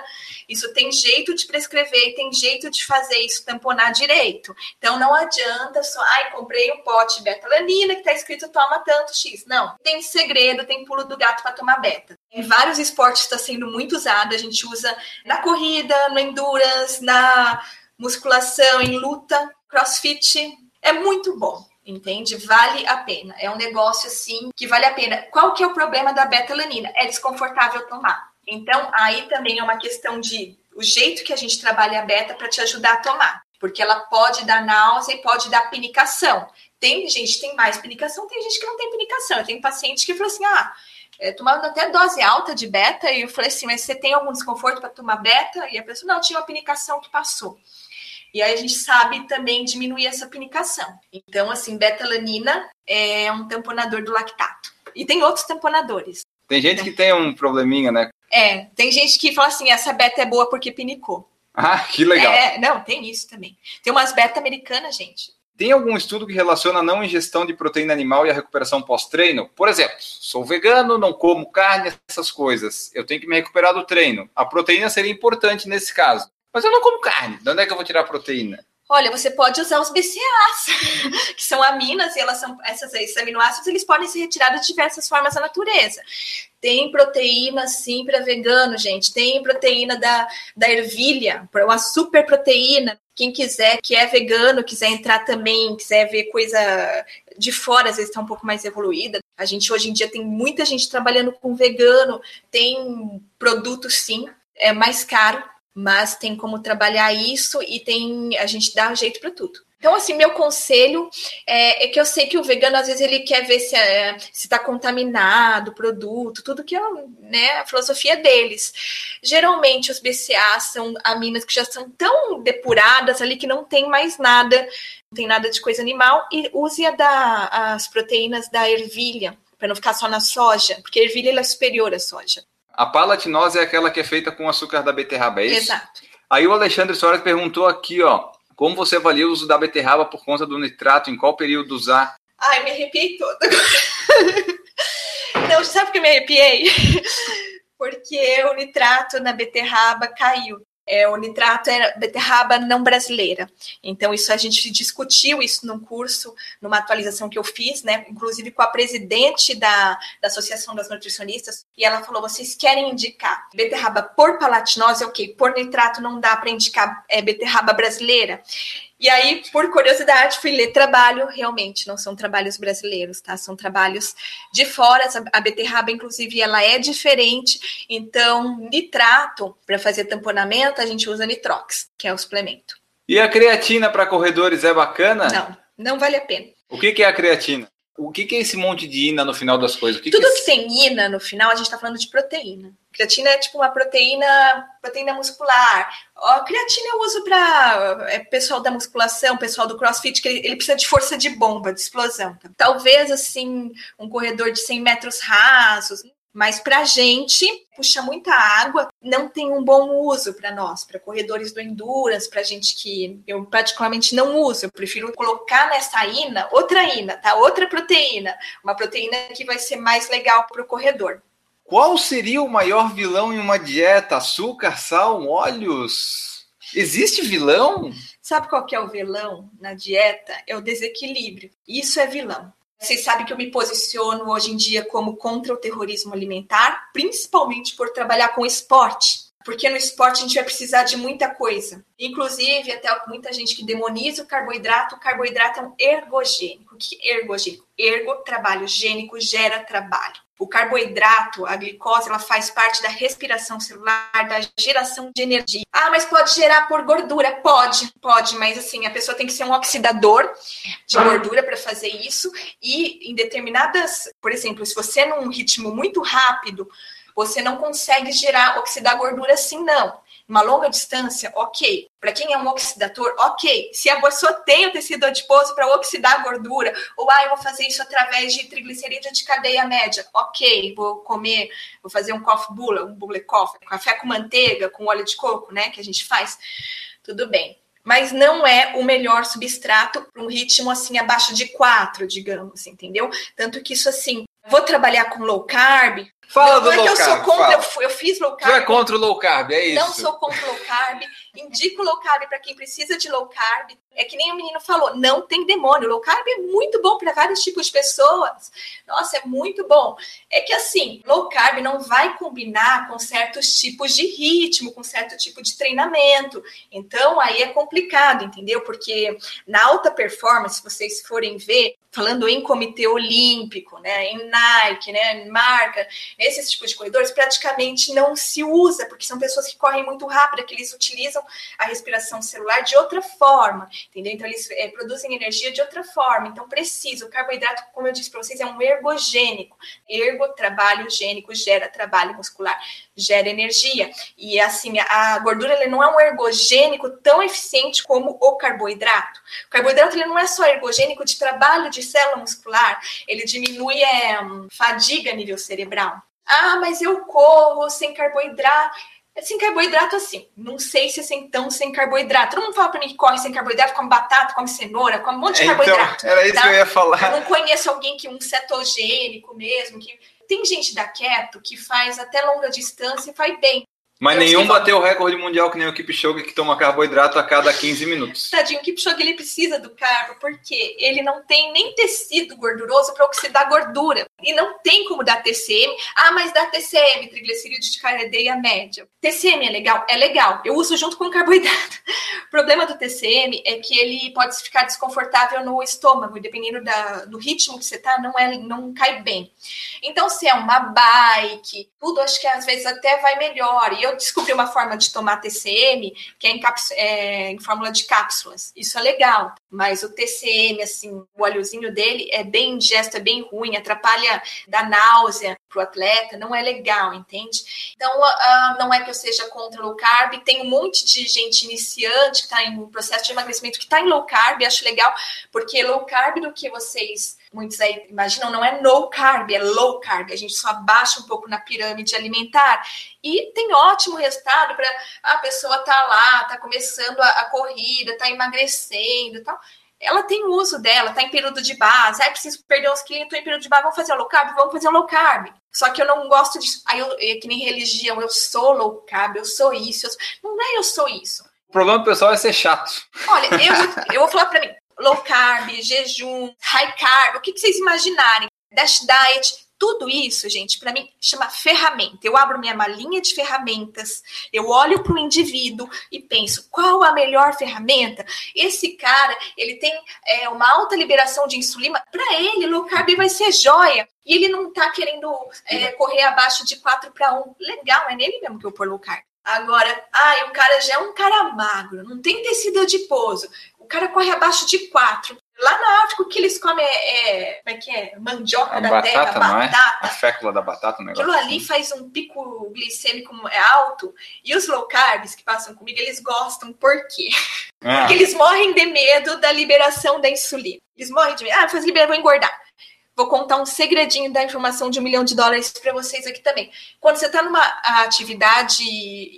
Isso tem jeito de prescrever e tem jeito de fazer isso tamponar direito. Então não adianta só, ai, comprei um pote de betalanina que tá escrito toma tanto X. Não, tem segredo, tem pulo do gato para tomar beta. Em vários esportes está sendo muito usado, a gente usa na corrida, no endurance, na musculação, em luta, crossfit, é muito bom, entende? Vale a pena. É um negócio assim que vale a pena. Qual que é o problema da betalanina? É desconfortável tomar. Então, aí também é uma questão de o jeito que a gente trabalha a beta para te ajudar a tomar. Porque ela pode dar náusea e pode dar pinicação. Tem gente que tem mais pinicação, tem gente que não tem pinicação. Eu tenho paciente que falou assim: ah, é, tomando até dose alta de beta, e eu falei assim, mas você tem algum desconforto para tomar beta? E a pessoa, não, tinha uma pinicação que passou. E aí a gente sabe também diminuir essa pinicação. Então, assim, betalanina é um tamponador do lactato. E tem outros tamponadores. Tem gente que tem um probleminha, né? É, tem gente que fala assim, essa beta é boa porque pinicou. Ah, que legal. É, não, tem isso também. Tem umas beta americanas, gente. Tem algum estudo que relaciona a não ingestão de proteína animal e a recuperação pós-treino? Por exemplo, sou vegano, não como carne, essas coisas. Eu tenho que me recuperar do treino. A proteína seria importante nesse caso. Mas eu não como carne. De onde é que eu vou tirar proteína? Olha, você pode usar os BCAAs, <laughs> que são aminas, e elas são essas, esses aminoácidos, eles podem ser retirados de diversas formas da natureza. Tem proteína, sim, para vegano, gente. Tem proteína da, da ervilha, uma super proteína. Quem quiser, que é vegano, quiser entrar também, quiser ver coisa de fora, às vezes está um pouco mais evoluída. A gente hoje em dia tem muita gente trabalhando com vegano, tem produtos sim, é mais caro, mas tem como trabalhar isso e tem a gente dá jeito para tudo. Então, assim, meu conselho é, é, que eu sei que o vegano, às vezes, ele quer ver se é, está contaminado o produto, tudo que é né, a filosofia deles. Geralmente, os BCA são aminas que já são tão depuradas ali que não tem mais nada, não tem nada de coisa animal, e use a da, as proteínas da ervilha, para não ficar só na soja, porque a ervilha é superior à soja. A palatinose é aquela que é feita com açúcar da beterraba, é isso? Exato. Aí o Alexandre Soares perguntou aqui, ó, como você avalia o uso da beterraba por conta do nitrato, em qual período usar? Ai, me arrepiei toda. <laughs> Não, sabe por que me arrepiei? <laughs> Porque o nitrato na beterraba caiu é, o nitrato é beterraba não brasileira. Então, isso a gente discutiu isso num curso, numa atualização que eu fiz, né? Inclusive com a presidente da, da Associação das Nutricionistas, e ela falou: vocês querem indicar beterraba por palatinose, ok, por nitrato não dá para indicar é, beterraba brasileira. E aí, por curiosidade, fui ler trabalho. Realmente, não são trabalhos brasileiros, tá? São trabalhos de fora. A beterraba, inclusive, ela é diferente. Então, nitrato, para fazer tamponamento, a gente usa nitrox, que é o suplemento. E a creatina para corredores é bacana? Não, não vale a pena. O que, que é a creatina? O que, que, é esse monte de ina no final das coisas? Que Tudo que, que, tem ina no final, a gente está falando de proteína. Creatina é tipo uma proteína, proteína muscular. A creatina eu uso para é, pessoal da musculação, pessoal do crossfit, que ele, ele, precisa de força de bomba, de explosão. Talvez, assim, um corredor de 100 metros rasos, mas para a gente, puxa muita água, não tem um bom uso para nós, para corredores do endurance, para gente que eu particularmente não uso. Eu prefiro colocar nessa ina outra ina, tá? Outra proteína, uma proteína que vai ser mais legal para o corredor. Qual seria o maior vilão em uma dieta? Açúcar, sal, óleos? Existe vilão? Sabe qual que é o vilão na dieta? É o desequilíbrio. Isso é vilão. Vocês sabem que eu me posiciono hoje em dia como contra o terrorismo alimentar, principalmente por trabalhar com esporte. Porque no esporte a gente vai precisar de muita coisa. Inclusive, até muita gente que demoniza o carboidrato. O carboidrato é um ergogênico. O que é ergogênico? Ergo, trabalho. Gênico, gera trabalho. O carboidrato, a glicose, ela faz parte da respiração celular, da geração de energia. Ah, mas pode gerar por gordura? Pode, pode, mas assim, a pessoa tem que ser um oxidador de gordura para fazer isso. E em determinadas, por exemplo, se você num ritmo muito rápido, você não consegue gerar, oxidar gordura assim, não. Uma longa distância, ok. Para quem é um oxidador, ok. Se a pessoa tem o tecido adiposo para oxidar gordura, ou ah, eu vou fazer isso através de triglicerídeos de cadeia média, ok. Vou comer, vou fazer um coffee bula, um bule coffee, café com manteiga, com óleo de coco, né, que a gente faz. Tudo bem mas não é o melhor substrato para um ritmo assim abaixo de 4, digamos, entendeu? Tanto que isso assim, vou trabalhar com low carb, Fala não, do não é low que eu carb, sou contra, eu, eu, fiz low carb. Tu é contra o low carb, é isso? Não sou contra o low carb. Indico low carb para quem precisa de low carb. É que nem o menino falou, não tem demônio. Low carb é muito bom para vários tipos de pessoas. Nossa, é muito bom. É que assim, low carb não vai combinar com certos tipos de ritmo, com certo tipo de treinamento. Então aí é complicado, entendeu? Porque na alta performance, se vocês forem ver, falando em comitê olímpico, né, em Nike, né, em marca, esses tipos de corredores praticamente não se usa, porque são pessoas que correm muito rápido, que eles utilizam a respiração celular de outra forma, entendeu? Então eles é, produzem energia de outra forma. Então precisa. O carboidrato, como eu disse para vocês, é um ergogênico. Ergo, trabalho gênico, gera trabalho muscular, gera energia. E assim, a gordura ele não é um ergogênico tão eficiente como o carboidrato. O carboidrato ele não é só ergogênico de trabalho de célula muscular, ele diminui é, fadiga a nível cerebral. Ah, mas eu corro sem carboidrato. É sem carboidrato assim. Não sei se é sem, tão sem carboidrato. Todo mundo fala pra mim que corre sem carboidrato, come batata, come cenoura, come um monte de é, carboidrato. Então, era isso tá? que eu ia falar. Eu não conheço alguém que um cetogênico mesmo, que tem gente da keto que faz até longa distância e faz bem. Mas nenhum bateu o recorde mundial que nem o Kipchoge que toma carboidrato a cada 15 minutos. <laughs> Tadinho, o Kipchoge ele precisa do carbo porque ele não tem nem tecido gorduroso para oxidar gordura. E não tem como dar TCM. Ah, mas dá TCM, triglicíridos de cadeia média. TCM é legal? É legal. Eu uso junto com o <laughs> carboidrato. O problema do TCM é que ele pode ficar desconfortável no estômago, dependendo da, do ritmo que você tá, não, é, não cai bem. Então, se é uma bike, tudo acho que às vezes até vai melhor. E eu descobri uma forma de tomar TCM que é em, é em, fórmula de cápsulas. Isso é legal. Mas o TCM, assim, o óleozinho dele é bem indigesto, é bem ruim, atrapalha, dá náusea pro atleta, não é legal, entende? Então, uh, não é que eu seja contra low carb. Tem um monte de gente iniciante que está em processo de emagrecimento que está em low carb, acho legal, porque low carb do que vocês muitos aí imaginam, não é no carb, é low carb. A gente só abaixa um pouco na pirâmide alimentar e tem ótimo resultado para a pessoa tá lá, tá começando a, a corrida, tá emagrecendo e tal. Ela tem uso dela, tá em período de base. Ah, preciso perder uns quilos, tô em período de base, vamos fazer low carb? Vamos fazer low carb. Só que eu não gosto disso. Aí eu, é que nem religião, eu sou low carb, eu sou isso. Eu sou... Não é eu sou isso. O problema do pessoal é ser chato. Olha, eu, eu vou falar para mim, low carb, jejum, high carb, o que, que vocês imaginarem, dash diet, tudo isso, gente, para mim chama ferramenta. Eu abro minha malinha de ferramentas, eu olho para o indivíduo e penso qual a melhor ferramenta. Esse cara, ele tem é, uma alta liberação de insulina, para ele, low carb vai ser joia. E ele não está querendo é, correr abaixo de 4 para 1. Legal, é nele mesmo que eu pôr low carb. Agora, ah, o cara já é um cara magro, não tem tecido adiposo. O cara corre abaixo de 4. Lá na África, o que eles comem é, é como é que é? Mandioca a da batata, terra, batata. É? A fécula da batata, o negócio. Aquilo ali assim. faz um pico glicêmico é alto. E os low carbs que passam comigo, eles gostam. Por quê? Ah. Porque eles morrem de medo da liberação da insulina. Eles morrem de medo. Ah, faz liberar, vou engordar. Vou contar um segredinho da informação de um milhão de dólares para vocês aqui também. Quando você está numa atividade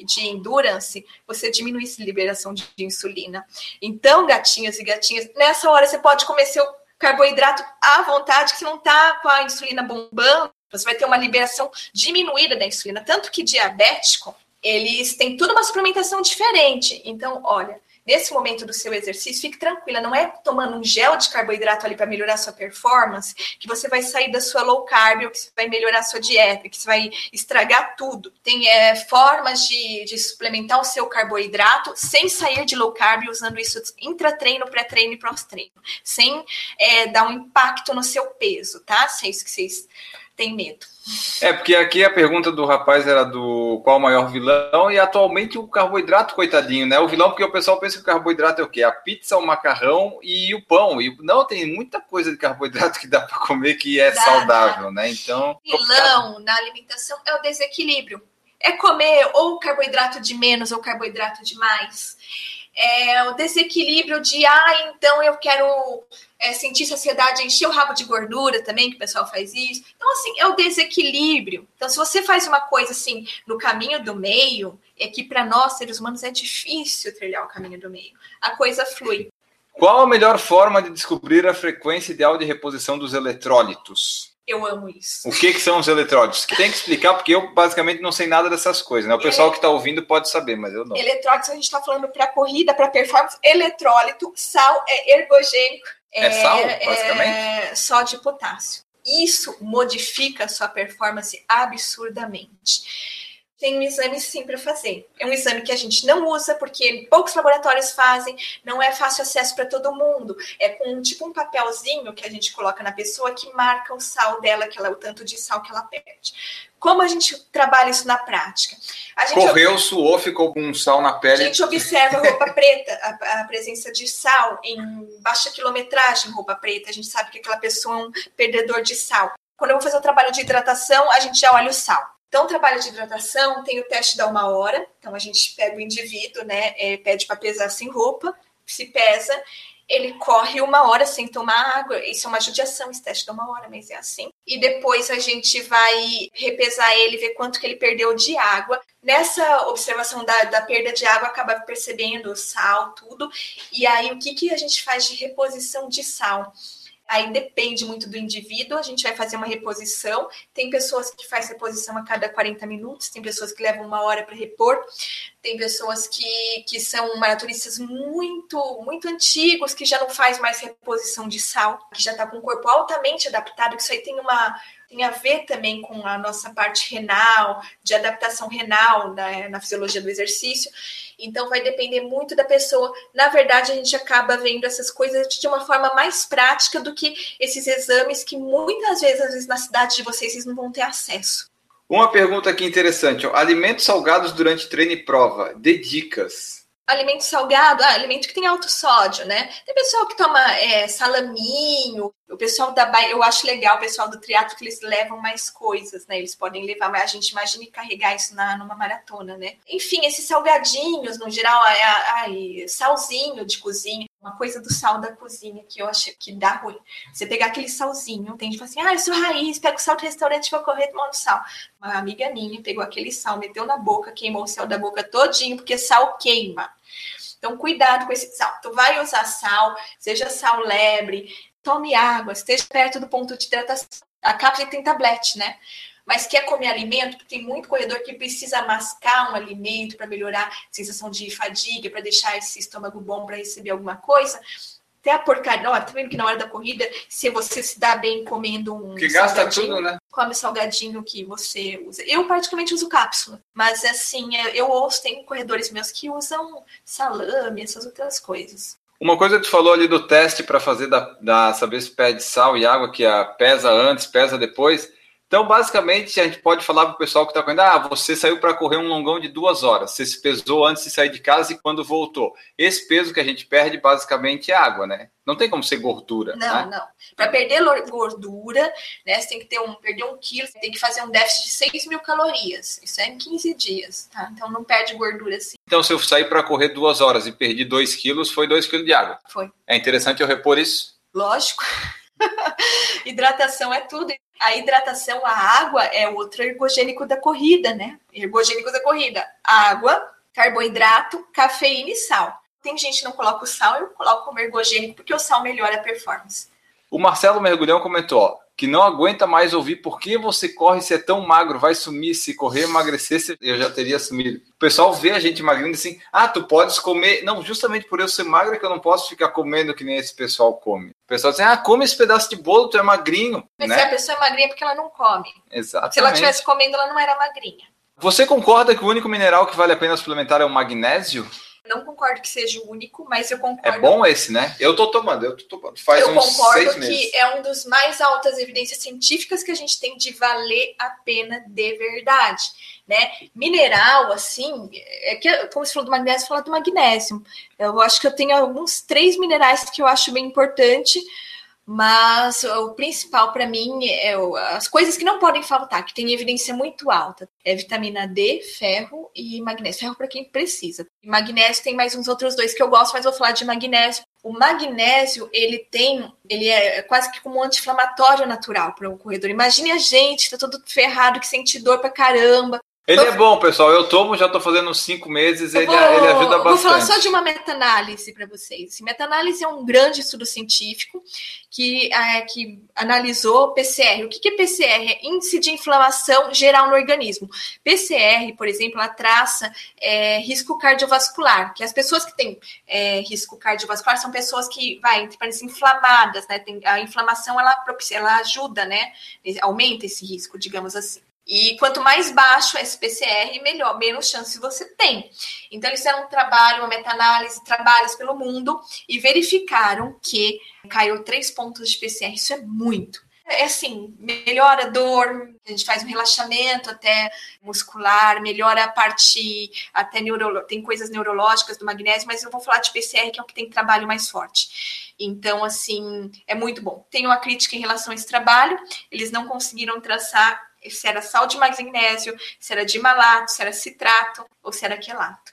de endurance, você diminui a liberação de insulina. Então, gatinhos e gatinhas, nessa hora você pode comer seu carboidrato à vontade, que você não está com a insulina bombando, Você vai ter uma liberação diminuída da insulina. Tanto que diabético, eles têm tudo uma suplementação diferente. Então, olha, nesse momento do seu exercício, fique tranquila, não é tomando um gel de carboidrato ali para melhorar a sua performance que você vai sair da sua low carb ou que você vai melhorar a sua dieta, que você vai estragar tudo. Tem é, formas de, de, suplementar o seu carboidrato sem sair de low carb, usando isso intratreino, pré-treino e pós-treino, sem é, dar um impacto no seu peso, tá? Se é isso que vocês têm medo. É, porque aqui a pergunta do rapaz era do qual o maior vilão, e atualmente o carboidrato, coitadinho, né? O vilão, porque o pessoal pensa que o carboidrato é o quê? A pizza, o macarrão e o pão. E não, tem muita coisa de carboidrato <laughs> que dá para comer que é dá, saudável, dá. né? Então. Vilão na alimentação é o desequilíbrio. É comer ou carboidrato de menos ou carboidrato de mais é, o desequilíbrio de, ah, então eu quero é, sentir saciedade, encher o rabo de gordura também, que o pessoal faz isso. Então, assim, é o desequilíbrio. Então, se você faz uma coisa assim no caminho do meio, é que para nós, seres humanos, é difícil trilhar o caminho do meio. A coisa flui. Qual a melhor forma de descobrir a frequência ideal de reposição dos eletrólitos? Eu amo isso. O que, que são os eletrólitos? Que tem que explicar, porque eu basicamente não sei nada dessas coisas. Né? O pessoal que está ouvindo pode saber, mas eu não. Eletrólitos, a gente está falando para corrida, para performance. Eletrólito, sal é ergogênico. É, é sal, basicamente? É só de potássio. Isso modifica a sua performance absurdamente tem um exame sim para fazer. É um exame que a gente não usa porque poucos laboratórios fazem, não é fácil acesso para todo mundo. É com tipo um papelzinho que a gente coloca na pessoa que marca o sal dela, que ela, o tanto de sal que ela perde. Como a gente trabalha isso na prática? Correu, ob... suou, ficou com sal na pele. A gente observa a roupa preta, a, a, presença de sal em baixa quilometragem, roupa preta. A gente sabe que aquela pessoa é um perdedor de sal. Quando eu vou fazer o trabalho de hidratação, a gente já olha o sal. Então, o trabalho de hidratação tem o teste da uma hora. Então, a gente pega o indivíduo, né? É, pede para pesar sem roupa, se pesa, ele corre uma hora sem tomar água. Isso é uma judiação, esse teste dá uma hora, mas é assim. E depois a gente vai repesar ele, ver quanto que ele perdeu de água. Nessa observação da, da perda de água, acaba percebendo o sal, tudo. E aí, o que, que a gente faz de reposição de sal? Aí depende muito do indivíduo, a gente vai fazer uma reposição. Tem pessoas que faz reposição a cada 40 minutos, tem pessoas que levam uma hora para repor, tem pessoas que, que são maratonistas muito, muito antigos, que já não faz mais reposição de sal, que já está com o corpo altamente adaptado, que isso aí tem uma tem a ver também com a nossa parte renal, de adaptação renal né, na fisiologia do exercício. Então, vai depender muito da pessoa. Na verdade, a gente acaba vendo essas coisas de uma forma mais prática do que esses exames que muitas vezes, às vezes, na cidade de vocês, vocês não vão ter acesso. Uma pergunta aqui interessante: alimentos salgados durante treino e prova, de dicas alimento salgado, ah, alimento que tem alto sódio, né? Tem pessoal que toma é, salaminho, o pessoal da Bahia, eu acho legal o pessoal do triatlo que eles levam mais coisas, né? Eles podem levar, mas a gente imagina carregar isso na, numa maratona, né? Enfim, esses salgadinhos, no geral, ai, salzinho de cozinha, uma coisa do sal da cozinha que eu acho que dá ruim. Você pegar aquele salzinho, tem gente fala assim, ah, eu sou raiz, pego o sal do restaurante vou correr tomando sal. Uma amiga minha pegou aquele sal, meteu na boca, queimou o céu da boca todinho, porque sal queima. Então, cuidado com esse sal. Tu vai usar sal, seja sal lebre, tome água, esteja perto do ponto de hidratação. A cápsula tem tablete, né? Mas quer comer alimento, porque tem muito corredor que precisa mascar um alimento para melhorar a sensação de fadiga, para deixar esse estômago bom para receber alguma coisa até a porcaria. Ó, tá vendo que na hora da corrida, se você se dá bem comendo um. Que gasta tudo, né? Come salgadinho que você usa. Eu, particularmente, uso cápsula. Mas, assim, eu ouço, tem corredores meus que usam salame, essas outras coisas. Uma coisa que tu falou ali do teste para fazer da, da saber se pede sal e água, que a pesa antes, pesa depois. Então, basicamente, a gente pode falar para o pessoal que está correndo: ah, você saiu para correr um longão de duas horas, você se pesou antes de sair de casa e quando voltou. Esse peso que a gente perde, basicamente, é água, né? Não tem como ser gordura. Não, né? não. Para perder gordura, né, você tem que ter um, perder um quilo, você tem que fazer um déficit de 6 mil calorias. Isso é em 15 dias, tá? Então não perde gordura assim. Então, se eu sair para correr duas horas e perdi 2 quilos, foi 2 quilos de água. Foi. É interessante eu repor isso? Lógico. <laughs> Hidratação é tudo. A hidratação, a água é outro ergogênico da corrida, né? Ergogênico da corrida. Água, carboidrato, cafeína e sal. Tem gente que não coloca o sal, eu coloco como ergogênico porque o sal melhora a performance. O Marcelo Mergulhão comentou: que não aguenta mais ouvir por que você corre se é tão magro, vai sumir, se correr, emagrecer, eu já teria sumido. O pessoal vê a gente magrinho assim, ah, tu podes comer. Não, justamente por eu ser magro é que eu não posso ficar comendo que nem esse pessoal come. O pessoal diz, ah, come esse pedaço de bolo, tu é magrinho. Mas né? se a pessoa é magrinha é porque ela não come. Exatamente. Se ela estivesse comendo, ela não era magrinha. Você concorda que o único mineral que vale a pena suplementar é o magnésio? Não concordo que seja o único, mas eu concordo. É bom esse, né? Eu tô tomando, eu tô tomando. Faz eu uns concordo seis que meses. é um dos mais altas evidências científicas que a gente tem de valer a pena de verdade, né? Mineral, assim, é que como você falou do magnésio, falar do magnésio. Eu acho que eu tenho alguns três minerais que eu acho bem importante, mas o principal para mim é as coisas que não podem faltar, que tem evidência muito alta. É vitamina D, ferro e magnésio. Ferro para quem precisa. E magnésio tem mais uns outros dois que eu gosto, mas vou falar de magnésio. O magnésio, ele tem, ele é quase que como um anti-inflamatório natural para o corredor. Imagine a gente, tá todo ferrado, que sente dor pra caramba. Ele é bom, pessoal. Eu tomo, já tô fazendo uns cinco meses, ele, vou, ele ajuda eu Vou falar bastante. só de uma meta-análise para vocês. Assim, Meta-análise é um grande estudo científico que, é, que analisou PCR. O que que é PCR? É índice de inflamação geral no organismo. PCR, por exemplo, ela traça é, risco cardiovascular, que as pessoas que têm é, risco cardiovascular são pessoas que, vai, entre parênteses, inflamadas, né? Tem, a inflamação, ela, ela ajuda, né? Aumenta esse risco, digamos assim. E quanto mais baixo esse PCR, melhor, menos chance você tem. Então, eles fizeram um trabalho, uma meta-análise, trabalhos pelo mundo e verificaram que caiu três pontos de PCR. Isso é muito. É assim, melhora a dor, a gente faz um relaxamento até muscular, melhora a parte até neuro, tem coisas neurológicas do magnésio, mas eu vou falar de PCR, que é o que tem trabalho mais forte. Então, assim, é muito bom. Tenho uma crítica em relação a esse trabalho, eles não conseguiram traçar se era sal de magnésio, se era de malato, se era citrato ou se era quelato.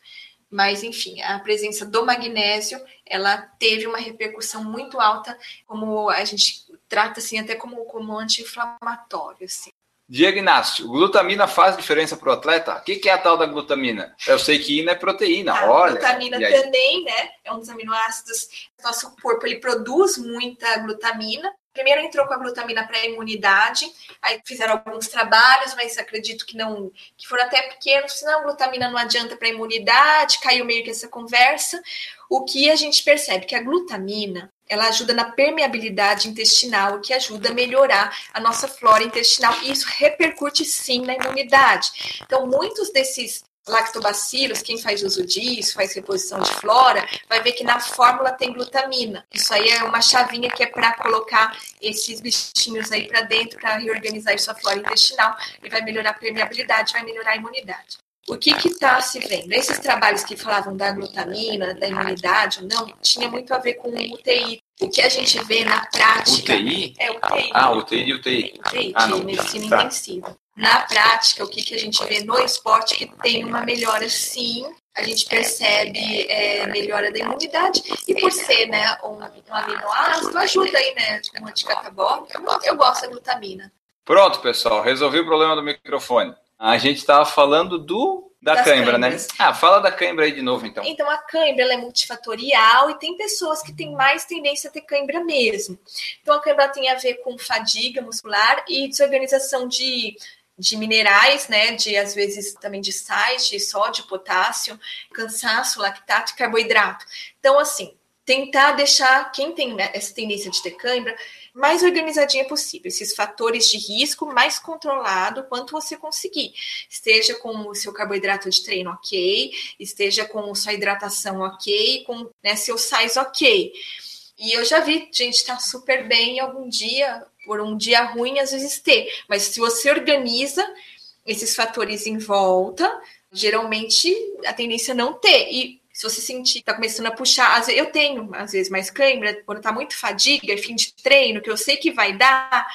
Mas, enfim, a presença do magnésio, ela teve uma repercussão muito alta, como a gente trata, assim, até como, como anti-inflamatório, assim. Diego Inácio, glutamina faz diferença para o atleta? O que, que é a tal da glutamina? Eu sei que ina é proteína, A olha. glutamina também, né? É um dos aminoácidos. Nosso corpo ele produz muita glutamina. Primeiro entrou com a glutamina para a imunidade, aí fizeram alguns trabalhos, mas acredito que não, que foram até pequenos. Senão, glutamina não adianta para a imunidade, caiu meio que essa conversa. O que a gente percebe que a glutamina ela ajuda na permeabilidade intestinal, o que ajuda a melhorar a nossa flora intestinal, e isso repercute sim na imunidade. Então, muitos desses lactobacilos, quem faz uso disso, faz reposição de flora, vai ver que na fórmula tem glutamina. Isso aí é uma chavinha que é para colocar esses bichinhos aí para dentro, para reorganizar sua flora intestinal, e vai melhorar a permeabilidade, vai melhorar a imunidade. O que está se vendo? Esses trabalhos que falavam da glutamina, da imunidade não, tinha muito a ver com o UTI. O que a gente vê na prática. UTI? É UTI. Ah, UTI e UTI. UTI, Ah, de não. medicina Tá. intensiva. Na prática, o que, que a gente vê no esporte que tem uma melhora sim. A gente percebe é, melhora da imunidade e por ser né, um, um aminoácido, ajuda aí, né? Um anticatabólico. Eu, eu gosto da glutamina. Pronto, pessoal, resolvi o problema do microfone. A gente estava falando do da cãibra, né? Ah, fala da cãibra aí de novo, então. Então, a cãibra é multifatorial e tem pessoas que têm mais tendência a ter cãibra mesmo. Então, a cãibra tem a ver com fadiga muscular e desorganização de, de minerais, né? De, às vezes, também de sais, de sódio, potássio, cansaço, lactato e carboidrato. Então, assim, tentar deixar quem tem né, essa tendência de ter cãibra mais organizadinha possível. Esses fatores de risco mais controlado quanto você conseguir. Esteja com o seu carboidrato de treino ok, esteja com sua hidratação ok, com né, seus sais ok. E eu já vi gente estar super bem algum dia, por um dia ruim, às vezes ter. Mas se você organiza esses fatores em volta, geralmente a tendência é não ter. E se você sentir que tá começando a puxar, vezes, eu tenho, às vezes, mais cãibra, quando tá muito fadiga, fim de treino, que eu sei que vai dar,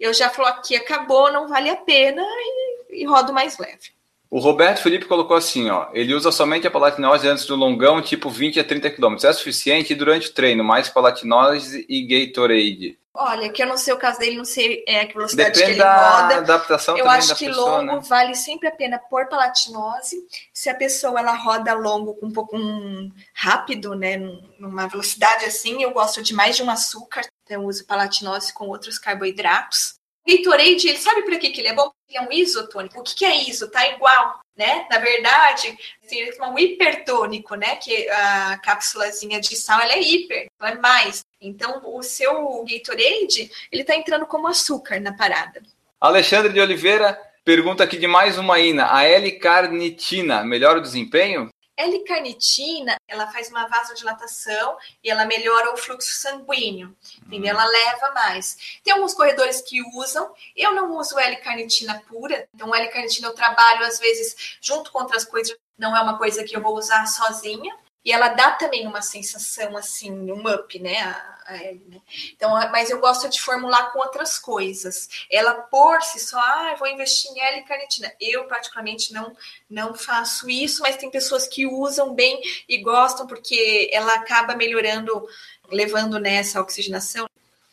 eu já falo aqui, acabou, não vale a pena, e, e rodo mais leve. O Roberto Felipe colocou assim, ó. Ele usa somente a palatinose antes do longão, tipo 20 a 30 km. É suficiente durante o treino, mais palatinose e Gatorade. Olha, que eu não sei o caso dele, não sei é, a que velocidade que Depende ele da roda. adaptação Eu acho que pessoa, longo né? vale sempre a pena por palatinose. Se a pessoa ela roda longo com um pouco um, rápido, né, num- numa velocidade assim, eu gosto de mais de um açúcar. Então, eu uso palatinose com outros carboidratos. Gatorade, ele sabe para que, que ele é bom? Ele é um isotônico. O que, que é isso? Tá igual, né? Na verdade, assim, é um hipertônico, né? Que a cápsulazinha de sal, ela é hiper, ela é mais. Então, o seu Gatorade, ele tá entrando como açúcar na parada. Alexandre de Oliveira pergunta aqui de mais uma ina. A L-carnitina melhora o desempenho? L-carnitina, ela faz uma vasodilatação e ela melhora o fluxo sanguíneo, entendeu? Ela leva mais. Tem alguns corredores que usam, eu não uso L-carnitina pura, então L-carnitina eu trabalho às vezes junto com outras coisas, não é uma coisa que eu vou usar sozinha, e ela dá também uma sensação assim, um up, né? A, a L, né? Então, mas eu gosto de formular com outras coisas. Ela por si só, ah, vou investir em L-carnitina. Eu, particularmente, não, não faço isso, mas tem pessoas que usam bem e gostam, porque ela acaba melhorando, levando nessa oxigenação.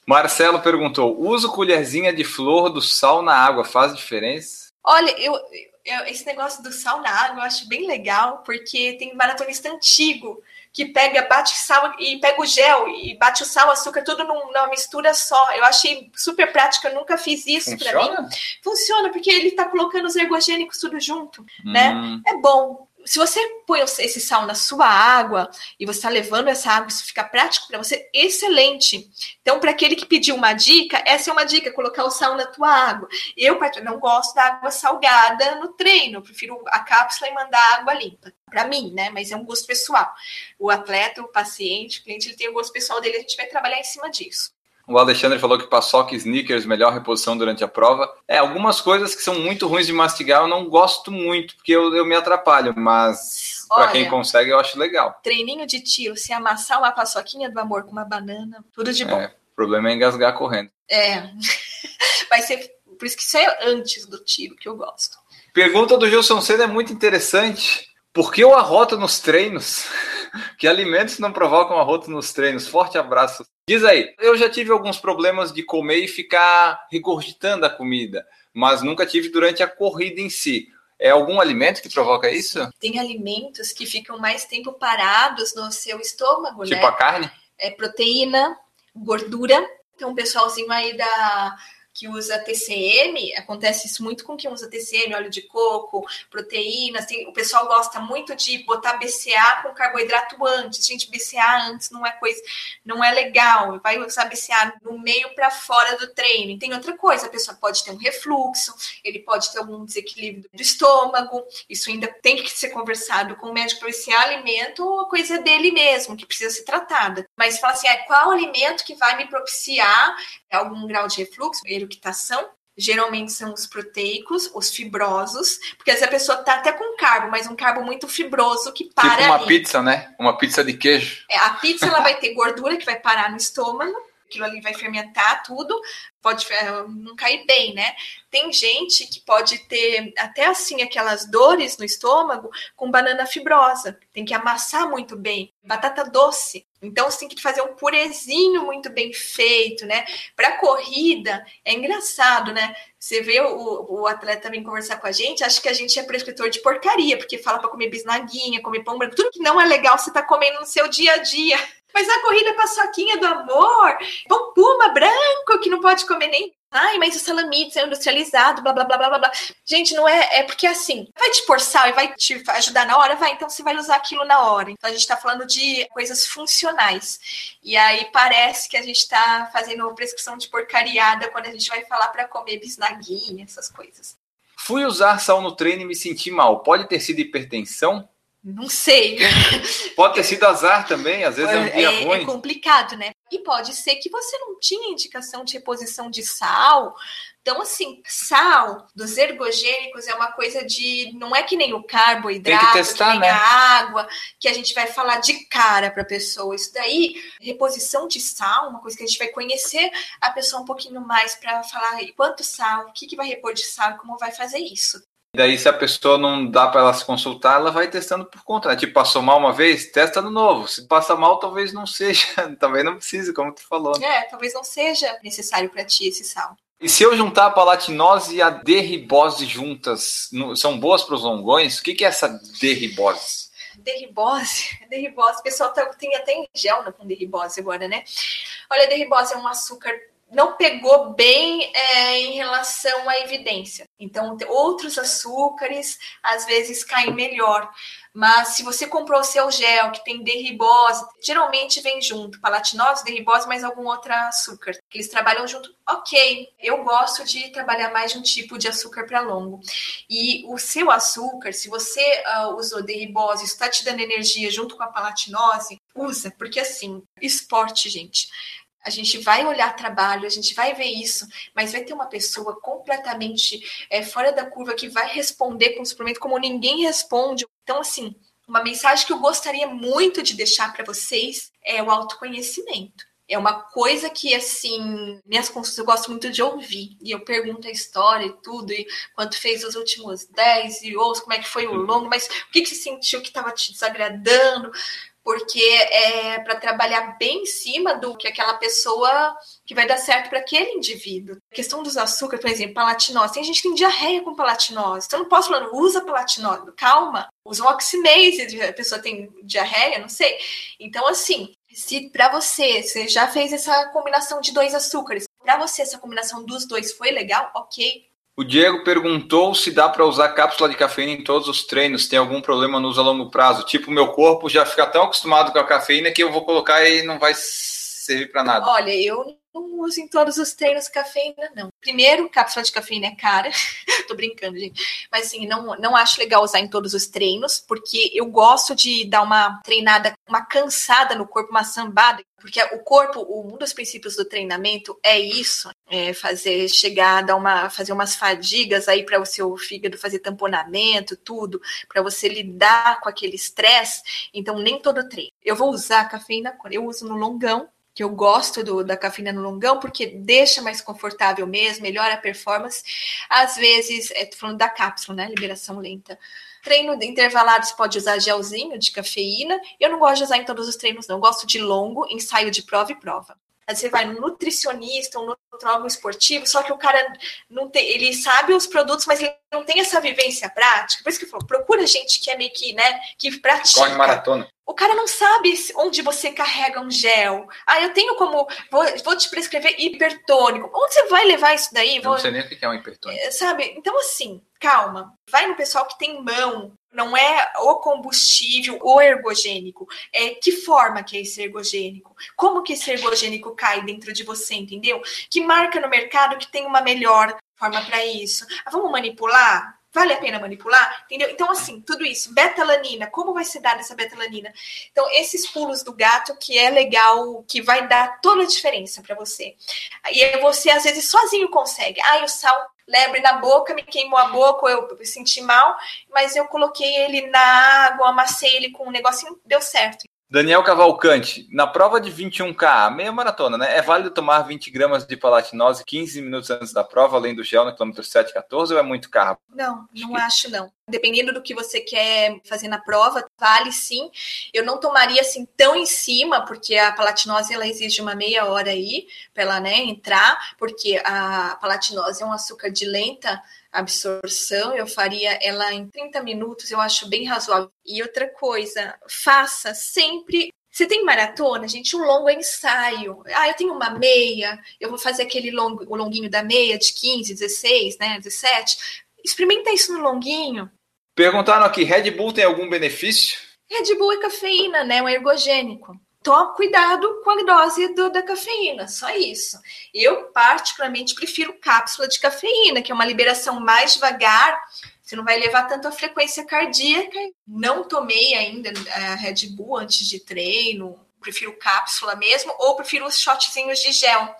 Marcelo perguntou: uso colherzinha de flor do sal na água faz diferença? Olha, eu, eu, esse negócio do sal na água eu acho bem legal, porque tem maratonista antigo que pega, bate sal e pega o gel e bate o sal, açúcar, tudo numa mistura só. Eu achei super prático, eu nunca fiz isso para mim. Funciona, porque ele tá colocando os ergogênicos tudo junto, né? hum. né? É bom se você põe esse sal na sua água e você está levando essa água, isso fica prático para você, excelente. Então, para aquele que pediu uma dica, essa é uma dica, colocar o sal na tua água. Eu não gosto da água salgada no treino, prefiro a cápsula e mandar água limpa. Para mim, né? Mas é um gosto pessoal. O atleta, o paciente, o cliente, ele tem o gosto pessoal dele, a gente vai trabalhar em cima disso. O Alexandre falou que paçoca e sneakers, melhor reposição durante a prova. É, algumas coisas que são muito ruins de mastigar eu não gosto muito, porque eu, eu me atrapalho, mas para quem consegue eu acho legal. Treininho de tiro, se amassar uma paçoquinha do amor com uma banana, tudo de bom. É, o problema é engasgar correndo. É, <laughs> vai ser, por isso que isso é antes do tiro que eu gosto. Pergunta do Gilson Cedo é muito interessante. Por que o arroto nos treinos? Que alimentos não provocam arroto nos treinos? Forte abraço. Diz aí, eu já tive alguns problemas de comer e ficar regurgitando a comida, mas nunca tive durante a corrida em si. É algum alimento que provoca isso? Tem alimentos que ficam mais tempo parados no seu estômago, tipo né? Tipo a carne? É proteína, gordura. Tem um pessoalzinho aí da que usa TCM, acontece isso muito com quem usa TCM, óleo de coco, proteínas. Tem, o pessoal gosta muito de botar BCA com carboidrato antes. Gente, BCA antes não é coisa, não é legal. Vai usar BCA no meio para fora do treino. E tem outra coisa, a pessoa pode ter um refluxo, ele pode ter algum desequilíbrio do estômago. Isso ainda tem que ser conversado com o médico para ver se é alimento ou coisa dele mesmo, que precisa ser tratada. Mas fala assim, ah, qual alimento que vai me propiciar algum grau de refluxo? Ele eructação, geralmente são os proteicos, os fibrosos, porque às vezes a pessoa tá até com carbo, mas um carbo muito fibroso que para tipo uma ali. pizza, né? Uma pizza de queijo. É, a pizza ela vai ter gordura que vai parar no estômago, aquilo ali vai fermentar tudo, pode é, não cair bem, né? Tem gente que pode ter até assim aquelas dores no estômago com banana fibrosa. Tem que amassar muito bem. Batata doce. Então você tem que fazer um purezinho muito bem feito, né? Para corrida é engraçado, né? Você vê o, o atleta vir conversar com a gente, acha que a gente é prescritor de porcaria, porque fala para comer bisnaguinha, comer pão branco, tudo que não é legal você tá comendo no seu dia a dia. Mas a corrida é paçoquinha do amor, pão puma branco que não pode comer nem. Ai, mas o salamite é industrializado, blá blá blá blá blá. Gente, não é. É porque assim, vai te pôr sal e vai te ajudar na hora? Vai, então você vai usar aquilo na hora. Então a gente tá falando de coisas funcionais. E aí parece que a gente tá fazendo prescrição de porcariada quando a gente vai falar para comer bisnaguinha, essas coisas. Fui usar sal no treino e me senti mal. Pode ter sido hipertensão? Não sei. <laughs> Pode ter sido azar também, às vezes é um dia é, ruim. É complicado, né? E pode ser que você não tinha indicação de reposição de sal. Então, assim, sal dos ergogênicos é uma coisa de. Não é que nem o carboidrato, que, testar, que nem né? a água, que a gente vai falar de cara para a pessoa. Isso daí, reposição de sal, uma coisa que a gente vai conhecer a pessoa um pouquinho mais para falar quanto sal, o que, que vai repor de sal, como vai fazer isso. Daí, se a pessoa não dá para ela se consultar, ela vai testando por conta. Né? Tipo, passou mal uma vez, testa de novo. Se passa mal, talvez não seja, <laughs> talvez não precise, como tu falou. Né? É, talvez não seja necessário para ti esse sal. E se eu juntar a palatinose e a derribose juntas, são boas para os longões? O que, que é essa derribose? derribose, <laughs> derribose, o pessoal tá, tem até em gel com derribose agora, né? olha, derribose é um açúcar não pegou bem é, em relação à evidência. Então, outros açúcares às vezes caem melhor. Mas se você comprou o seu gel que tem derribose, geralmente vem junto palatinose, derribose, mais algum outro açúcar. Eles trabalham junto. Ok, eu gosto de trabalhar mais de um tipo de açúcar para longo. E o seu açúcar, se você uh, usou derribose, está te dando energia junto com a palatinose, usa, porque assim, esporte, gente a gente vai olhar trabalho, a gente vai ver isso, mas vai ter uma pessoa completamente é, fora da curva que vai responder com suplemento como ninguém responde. Então, assim, uma mensagem que eu gostaria muito de deixar para vocês é o autoconhecimento. É uma coisa que, assim, minhas consultas eu gosto muito de ouvir. E eu pergunto a história e tudo, e quanto fez os últimos 10 e ouço como é que foi o longo, mas o que, que você sentiu que estava te desagradando? Porque é para trabalhar bem em cima do que aquela pessoa que vai dar certo para aquele indivíduo. A questão dos açúcares, por exemplo, palatinose. Tem gente que tem diarreia com palatinose. Então, não posso falar, usa palatinose. Calma, usa um oximase, a pessoa tem diarreia, não sei. Então, assim, se para você, você já fez essa combinação de dois açúcares, para você essa combinação dos dois foi legal, ok, o Diego perguntou se dá para usar cápsula de cafeína em todos os treinos, tem algum problema no uso a longo prazo? Tipo, meu corpo já fica tão acostumado com a cafeína que eu vou colocar e não vai servir para nada. Olha, eu não uso em todos os treinos cafeína, não. Primeiro, cápsula de cafeína é cara. <laughs> Tô brincando, gente. Mas assim, não, não acho legal usar em todos os treinos, porque eu gosto de dar uma treinada, uma cansada no corpo, uma sambada. Porque o corpo, um dos princípios do treinamento é isso, é fazer chegar, dar uma, fazer umas fadigas aí para o seu fígado fazer tamponamento, tudo, para você lidar com aquele estresse. Então, nem todo treino. Eu vou usar cafeína, eu uso no longão, que eu gosto do, da cafeína no longão, porque deixa mais confortável mesmo, melhora a performance. Às vezes, é, falando da cápsula, né? Liberação lenta. Treino de intervalados pode usar gelzinho de cafeína. Eu não gosto de usar em todos os treinos, não. Eu gosto de longo, ensaio de prova e prova. Aí você vai no nutricionista, um nutrólogo esportivo, só que o cara não tem, ele sabe os produtos, mas ele não tem essa vivência prática. Por isso que eu falo, procura gente que é meio que, né, que pratica. Corre maratona. O cara não sabe onde você carrega um gel. Ah, eu tenho como. Vou, vou te prescrever hipertônico. Onde você vai levar isso daí? Eu não sei nem o que é um hipertônico. É, sabe? Então, assim, calma. Vai no pessoal que tem mão. Não é o combustível, o ergogênico. É que forma que é esse ergogênico? Como que esse ergogênico cai dentro de você, entendeu? Que marca no mercado que tem uma melhor forma para isso? Ah, vamos manipular? Vale a pena manipular? Entendeu? Então, assim, tudo isso. Betalanina, como vai ser dada essa betalanina? Então, esses pulos do gato que é legal, que vai dar toda a diferença para você. E você, às vezes, sozinho consegue. Ah, o sal lebre na boca, me queimou a boca, eu senti mal, mas eu coloquei ele na água, amassei ele com um negocinho, deu certo. Daniel Cavalcante, na prova de 21K, meia maratona, né? É válido tomar 20 gramas de palatinose 15 minutos antes da prova, além do gel no quilômetro 7, 14, ou é muito carbo? Não, não acho não. Dependendo do que você quer fazer na prova, vale sim. Eu não tomaria assim tão em cima, porque a palatinose ela exige uma meia hora aí para ela né, entrar, porque a palatinose é um açúcar de lenta absorção, eu faria ela em 30 minutos, eu acho bem razoável. E outra coisa, faça sempre você tem maratona, gente, um longo ensaio. Ah, eu tenho uma meia, eu vou fazer aquele longo, o longuinho da meia de 15, 16, né, 17. Experimenta isso no longuinho. Perguntaram aqui, Red Bull tem algum benefício? Red Bull é cafeína, né, um ergogênico tome cuidado com a dose do, da cafeína, só isso. Eu, particularmente, prefiro cápsula de cafeína, que é uma liberação mais devagar, você não vai levar tanto a frequência cardíaca. Não tomei ainda a Red Bull antes de treino, prefiro cápsula mesmo, ou prefiro os shotzinhos de gel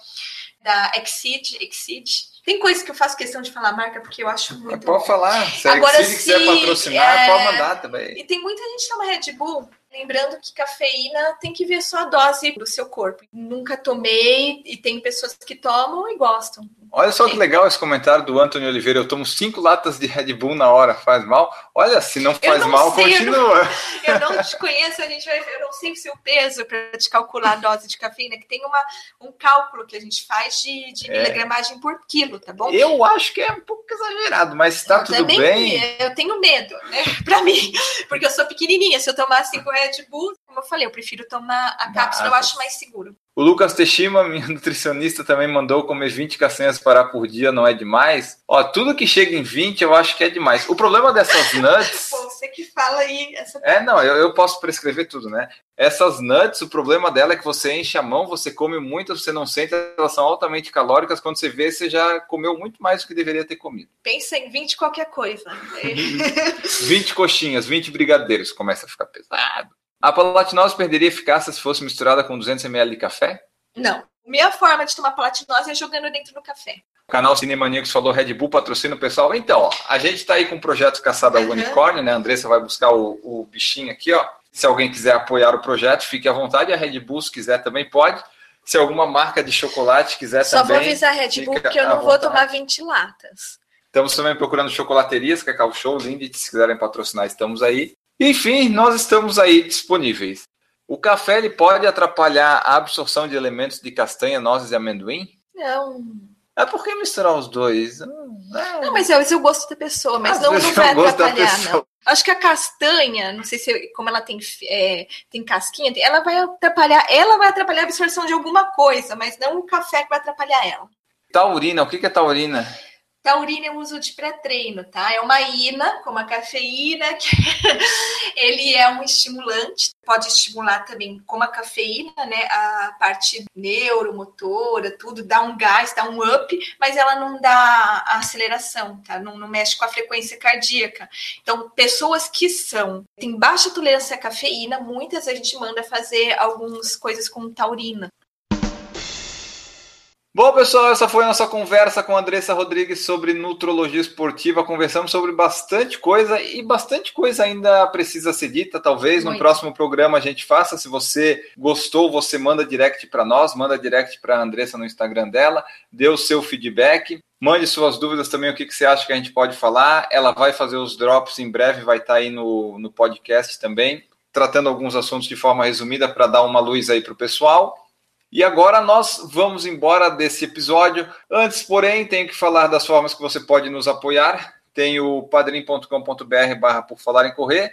da Exceed, Exceed. Tem coisas que eu faço questão de falar marca porque eu acho muito. Pode falar. Se Agora, se, quiser patrocinar, é... pode mandar também. E tem muita gente que toma Red Bull Lembrando que cafeína tem que ver só a dose do seu corpo. Nunca tomei e tem pessoas que tomam e gostam. Olha só que legal esse comentário do Antônio Oliveira. Eu tomo cinco latas de Red Bull na hora, faz mal? Olha, se não faz não mal, sei, continua. Eu não, <laughs> eu não te conheço, a gente vai, eu não sei o seu peso para te calcular a dose de cafeína, que tem uma, um cálculo que a gente faz de, de é. miligramagem por quilo, tá bom? Eu acho que é um pouco exagerado, mas está tudo bem. Eu tenho medo, né? <laughs> Para mim, porque eu sou pequenininha. Se eu tomar cinco Red Bull, como eu falei, eu prefiro tomar a cápsula, eu acho mais seguro. O Lucas Teixeira, <laughs> minha nutricionista, também mandou comer 20 castanhas para por dia, não é demais? Ó, tudo que chega em 20 eu acho que é demais. O problema dessas <laughs> nuts. Pô, você que fala aí. Essa... É, não, eu, eu posso prescrever tudo, né? Essas nuts, o problema dela é que você enche a mão, você come muito, você não sente, elas são altamente calóricas. Quando você vê, você já comeu muito mais do que deveria ter comido. Pensa em 20 qualquer coisa. <laughs> 20 coxinhas, 20 brigadeiros, começa a ficar pesado. A palatinose perderia eficácia se fosse misturada com 200 ml de café? Não. Minha forma de tomar palatinose é jogando dentro do café. O canal Cinemaníacos falou Red Bull patrocina o pessoal. Então, ó, a gente está aí com o projeto Caçada ao uhum. Unicórnio, né? A Andressa vai buscar o, o, bichinho aqui, ó. Se alguém quiser apoiar o projeto, fique à vontade. A Red Bull, se quiser, também pode. Se alguma marca de chocolate quiser Só também. Só vou avisar a Red Bull porque eu não vou tomar 20 latas. Estamos também procurando chocolaterias, Cacau Show, Lindt, se quiserem patrocinar, estamos aí. Enfim, nós estamos aí disponíveis. O café ele pode atrapalhar a absorção de elementos de castanha, nozes e amendoim? Não. É por que misturar os dois? É... Não, mas é, é o gosto da pessoa, mas não, não vai atrapalhar, não. Acho que a castanha, não sei se como ela tem, é, tem casquinha, ela vai atrapalhar, ela vai atrapalhar a absorção de alguma coisa, mas não o café que vai atrapalhar ela. Taurina, o que é taurina? Taurina eu uso de pré-treino, tá? É uma ina, como a cafeína, que <laughs> ele é um estimulante, pode estimular também, como a cafeína, né? A parte neuromotora, tudo, dá um gás, dá um up, mas ela não dá aceleração, tá? Não, não mexe com a frequência cardíaca. Então, pessoas que são, têm baixa tolerância à cafeína, muitas a gente manda fazer algumas coisas com taurina. Bom, pessoal, essa foi a nossa conversa com a Andressa Rodrigues sobre nutrologia esportiva. Conversamos sobre bastante coisa e bastante coisa ainda precisa ser dita. Talvez Muito. no próximo programa a gente faça. Se você gostou, você manda direct para nós, manda direct para a Andressa no Instagram dela, dê o seu feedback. Mande suas dúvidas também, o que, que você acha que a gente pode falar. Ela vai fazer os drops em breve, vai estar tá aí no, no podcast também, tratando alguns assuntos de forma resumida para dar uma luz aí para o pessoal. E agora nós vamos embora desse episódio. Antes, porém, tenho que falar das formas que você pode nos apoiar. Tem o padrim.com.br barra por falar em correr.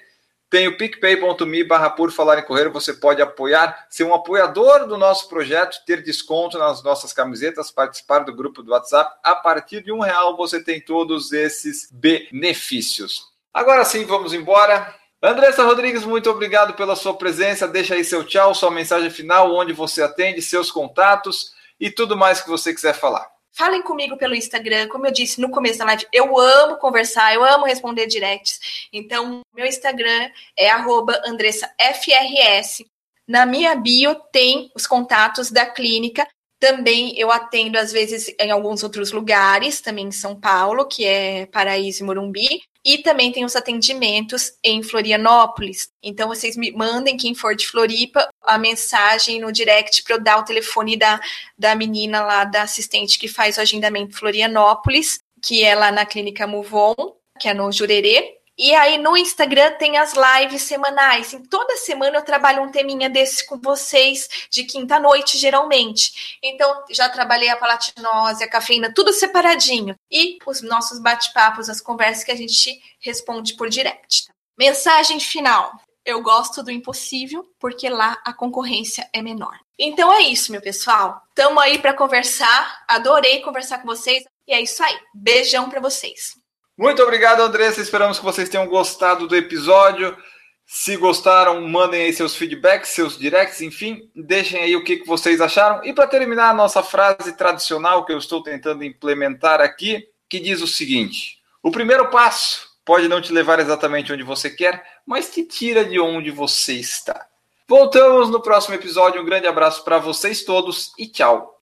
Tem o picpay.me barra por falar em correr. Você pode apoiar, ser um apoiador do nosso projeto, ter desconto nas nossas camisetas, participar do grupo do WhatsApp. A partir de um real você tem todos esses benefícios. Agora sim, vamos embora. Andressa Rodrigues, muito obrigado pela sua presença. Deixa aí seu tchau, sua mensagem final, onde você atende, seus contatos e tudo mais que você quiser falar. Falem comigo pelo Instagram, como eu disse no começo da live, eu amo conversar, eu amo responder directs. Então, meu Instagram é AndressaFRS. Na minha bio tem os contatos da clínica. Também eu atendo, às vezes, em alguns outros lugares, também em São Paulo, que é Paraíso e Morumbi. E também tem os atendimentos em Florianópolis. Então, vocês me mandem, quem for de Floripa, a mensagem no direct para eu dar o telefone da, da menina lá, da assistente que faz o agendamento Florianópolis, que é lá na Clínica Muvon, que é no Jurerê. E aí no Instagram tem as lives semanais. Em toda semana eu trabalho um teminha desse com vocês de quinta noite, geralmente. Então já trabalhei a palatinose, a cafeína, tudo separadinho. E os nossos bate-papos, as conversas que a gente responde por direct. Tá? Mensagem final. Eu gosto do impossível porque lá a concorrência é menor. Então é isso, meu pessoal. Tamo aí para conversar. Adorei conversar com vocês. E é isso aí. Beijão para vocês. Muito obrigado, Andressa. Esperamos que vocês tenham gostado do episódio. Se gostaram, mandem aí seus feedbacks, seus directs, enfim, deixem aí o que, vocês acharam. E para terminar a nossa frase tradicional que eu estou tentando implementar aqui, que diz o seguinte: o primeiro passo pode não te levar exatamente onde você quer, mas te tira de onde você está. Voltamos no próximo episódio. Um grande abraço para vocês todos e tchau.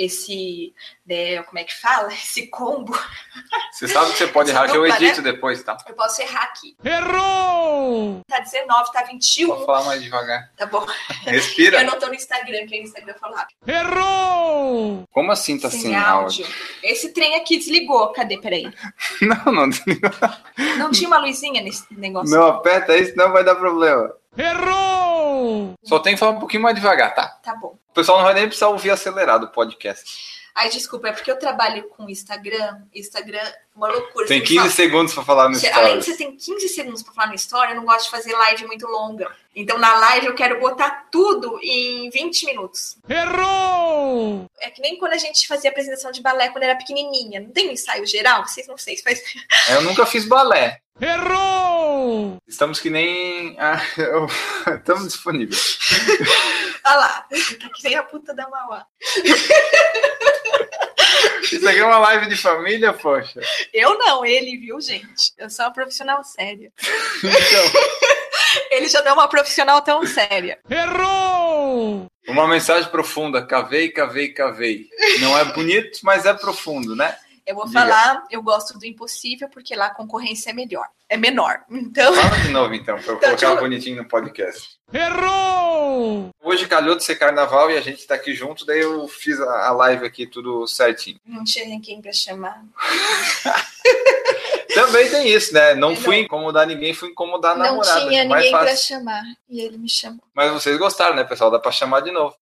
Esse, né, como é que fala? <laughs> Esse combo. Você sabe que você pode errar, que eu edito né? depois, tá? Eu posso errar aqui. Errou! Tá 19, tá 21. Vou falar mais devagar. Tá bom. Respira. <laughs> Eu não tô no Instagram, que no Instagram eu falo rápido. Errou! Como assim tá sem, sem áudio? áudio? Esse trem aqui desligou. Cadê? Peraí. <laughs> Não, não desligou. Não tinha uma luzinha nesse negócio? Não, aperta isso, não vai dar problema. Errou! Só tem que falar um pouquinho mais devagar, tá? Tá bom. O pessoal não vai nem precisar ouvir acelerado o podcast. Ai, desculpa, é porque eu trabalho com Instagram. Instagram, uma loucura. Tem Você 15 fala- segundos para falar no Você- Além de você ter 15 segundos para falar no story, eu não gosto de fazer live muito longa. Então, na live, eu quero botar tudo em 20 minutos. Errou! É que nem quando a gente fazia apresentação de balé quando era pequenininha. Não tem um ensaio geral? Vocês não sei se faz. Eu nunca fiz balé. Errou! Estamos que nem. Ah, <laughs> eu- Estamos disponíveis. <laughs> Olha lá, tá que nem a puta da Mauá. Isso aqui é uma live de família, poxa. Eu não, ele, viu, gente? Eu sou uma profissional séria. Então, <laughs> Ele já não é uma profissional tão séria. Errou! uma mensagem profunda. Cavei, cavei, cavei. Não é bonito, mas é profundo, né? Eu vou Diga. falar, eu gosto do impossível porque lá a concorrência é melhor. É menor. Então, Fala de novo, então, para eu Então, colocar eu- bonitinho no podcast. Errou! Hoje calhou de ser carnaval e a gente tá aqui junto, daí eu fiz a live aqui tudo certinho. não tinha ninguém pra chamar. <laughs> Também tem isso, né? Não É, fui não. incomodar ninguém, fui incomodar a não namorada. tinha mais ninguém pra fácil. chamar. E ele me chamou. Mas vocês gostaram, né, pessoal? Dá pra chamar de novo.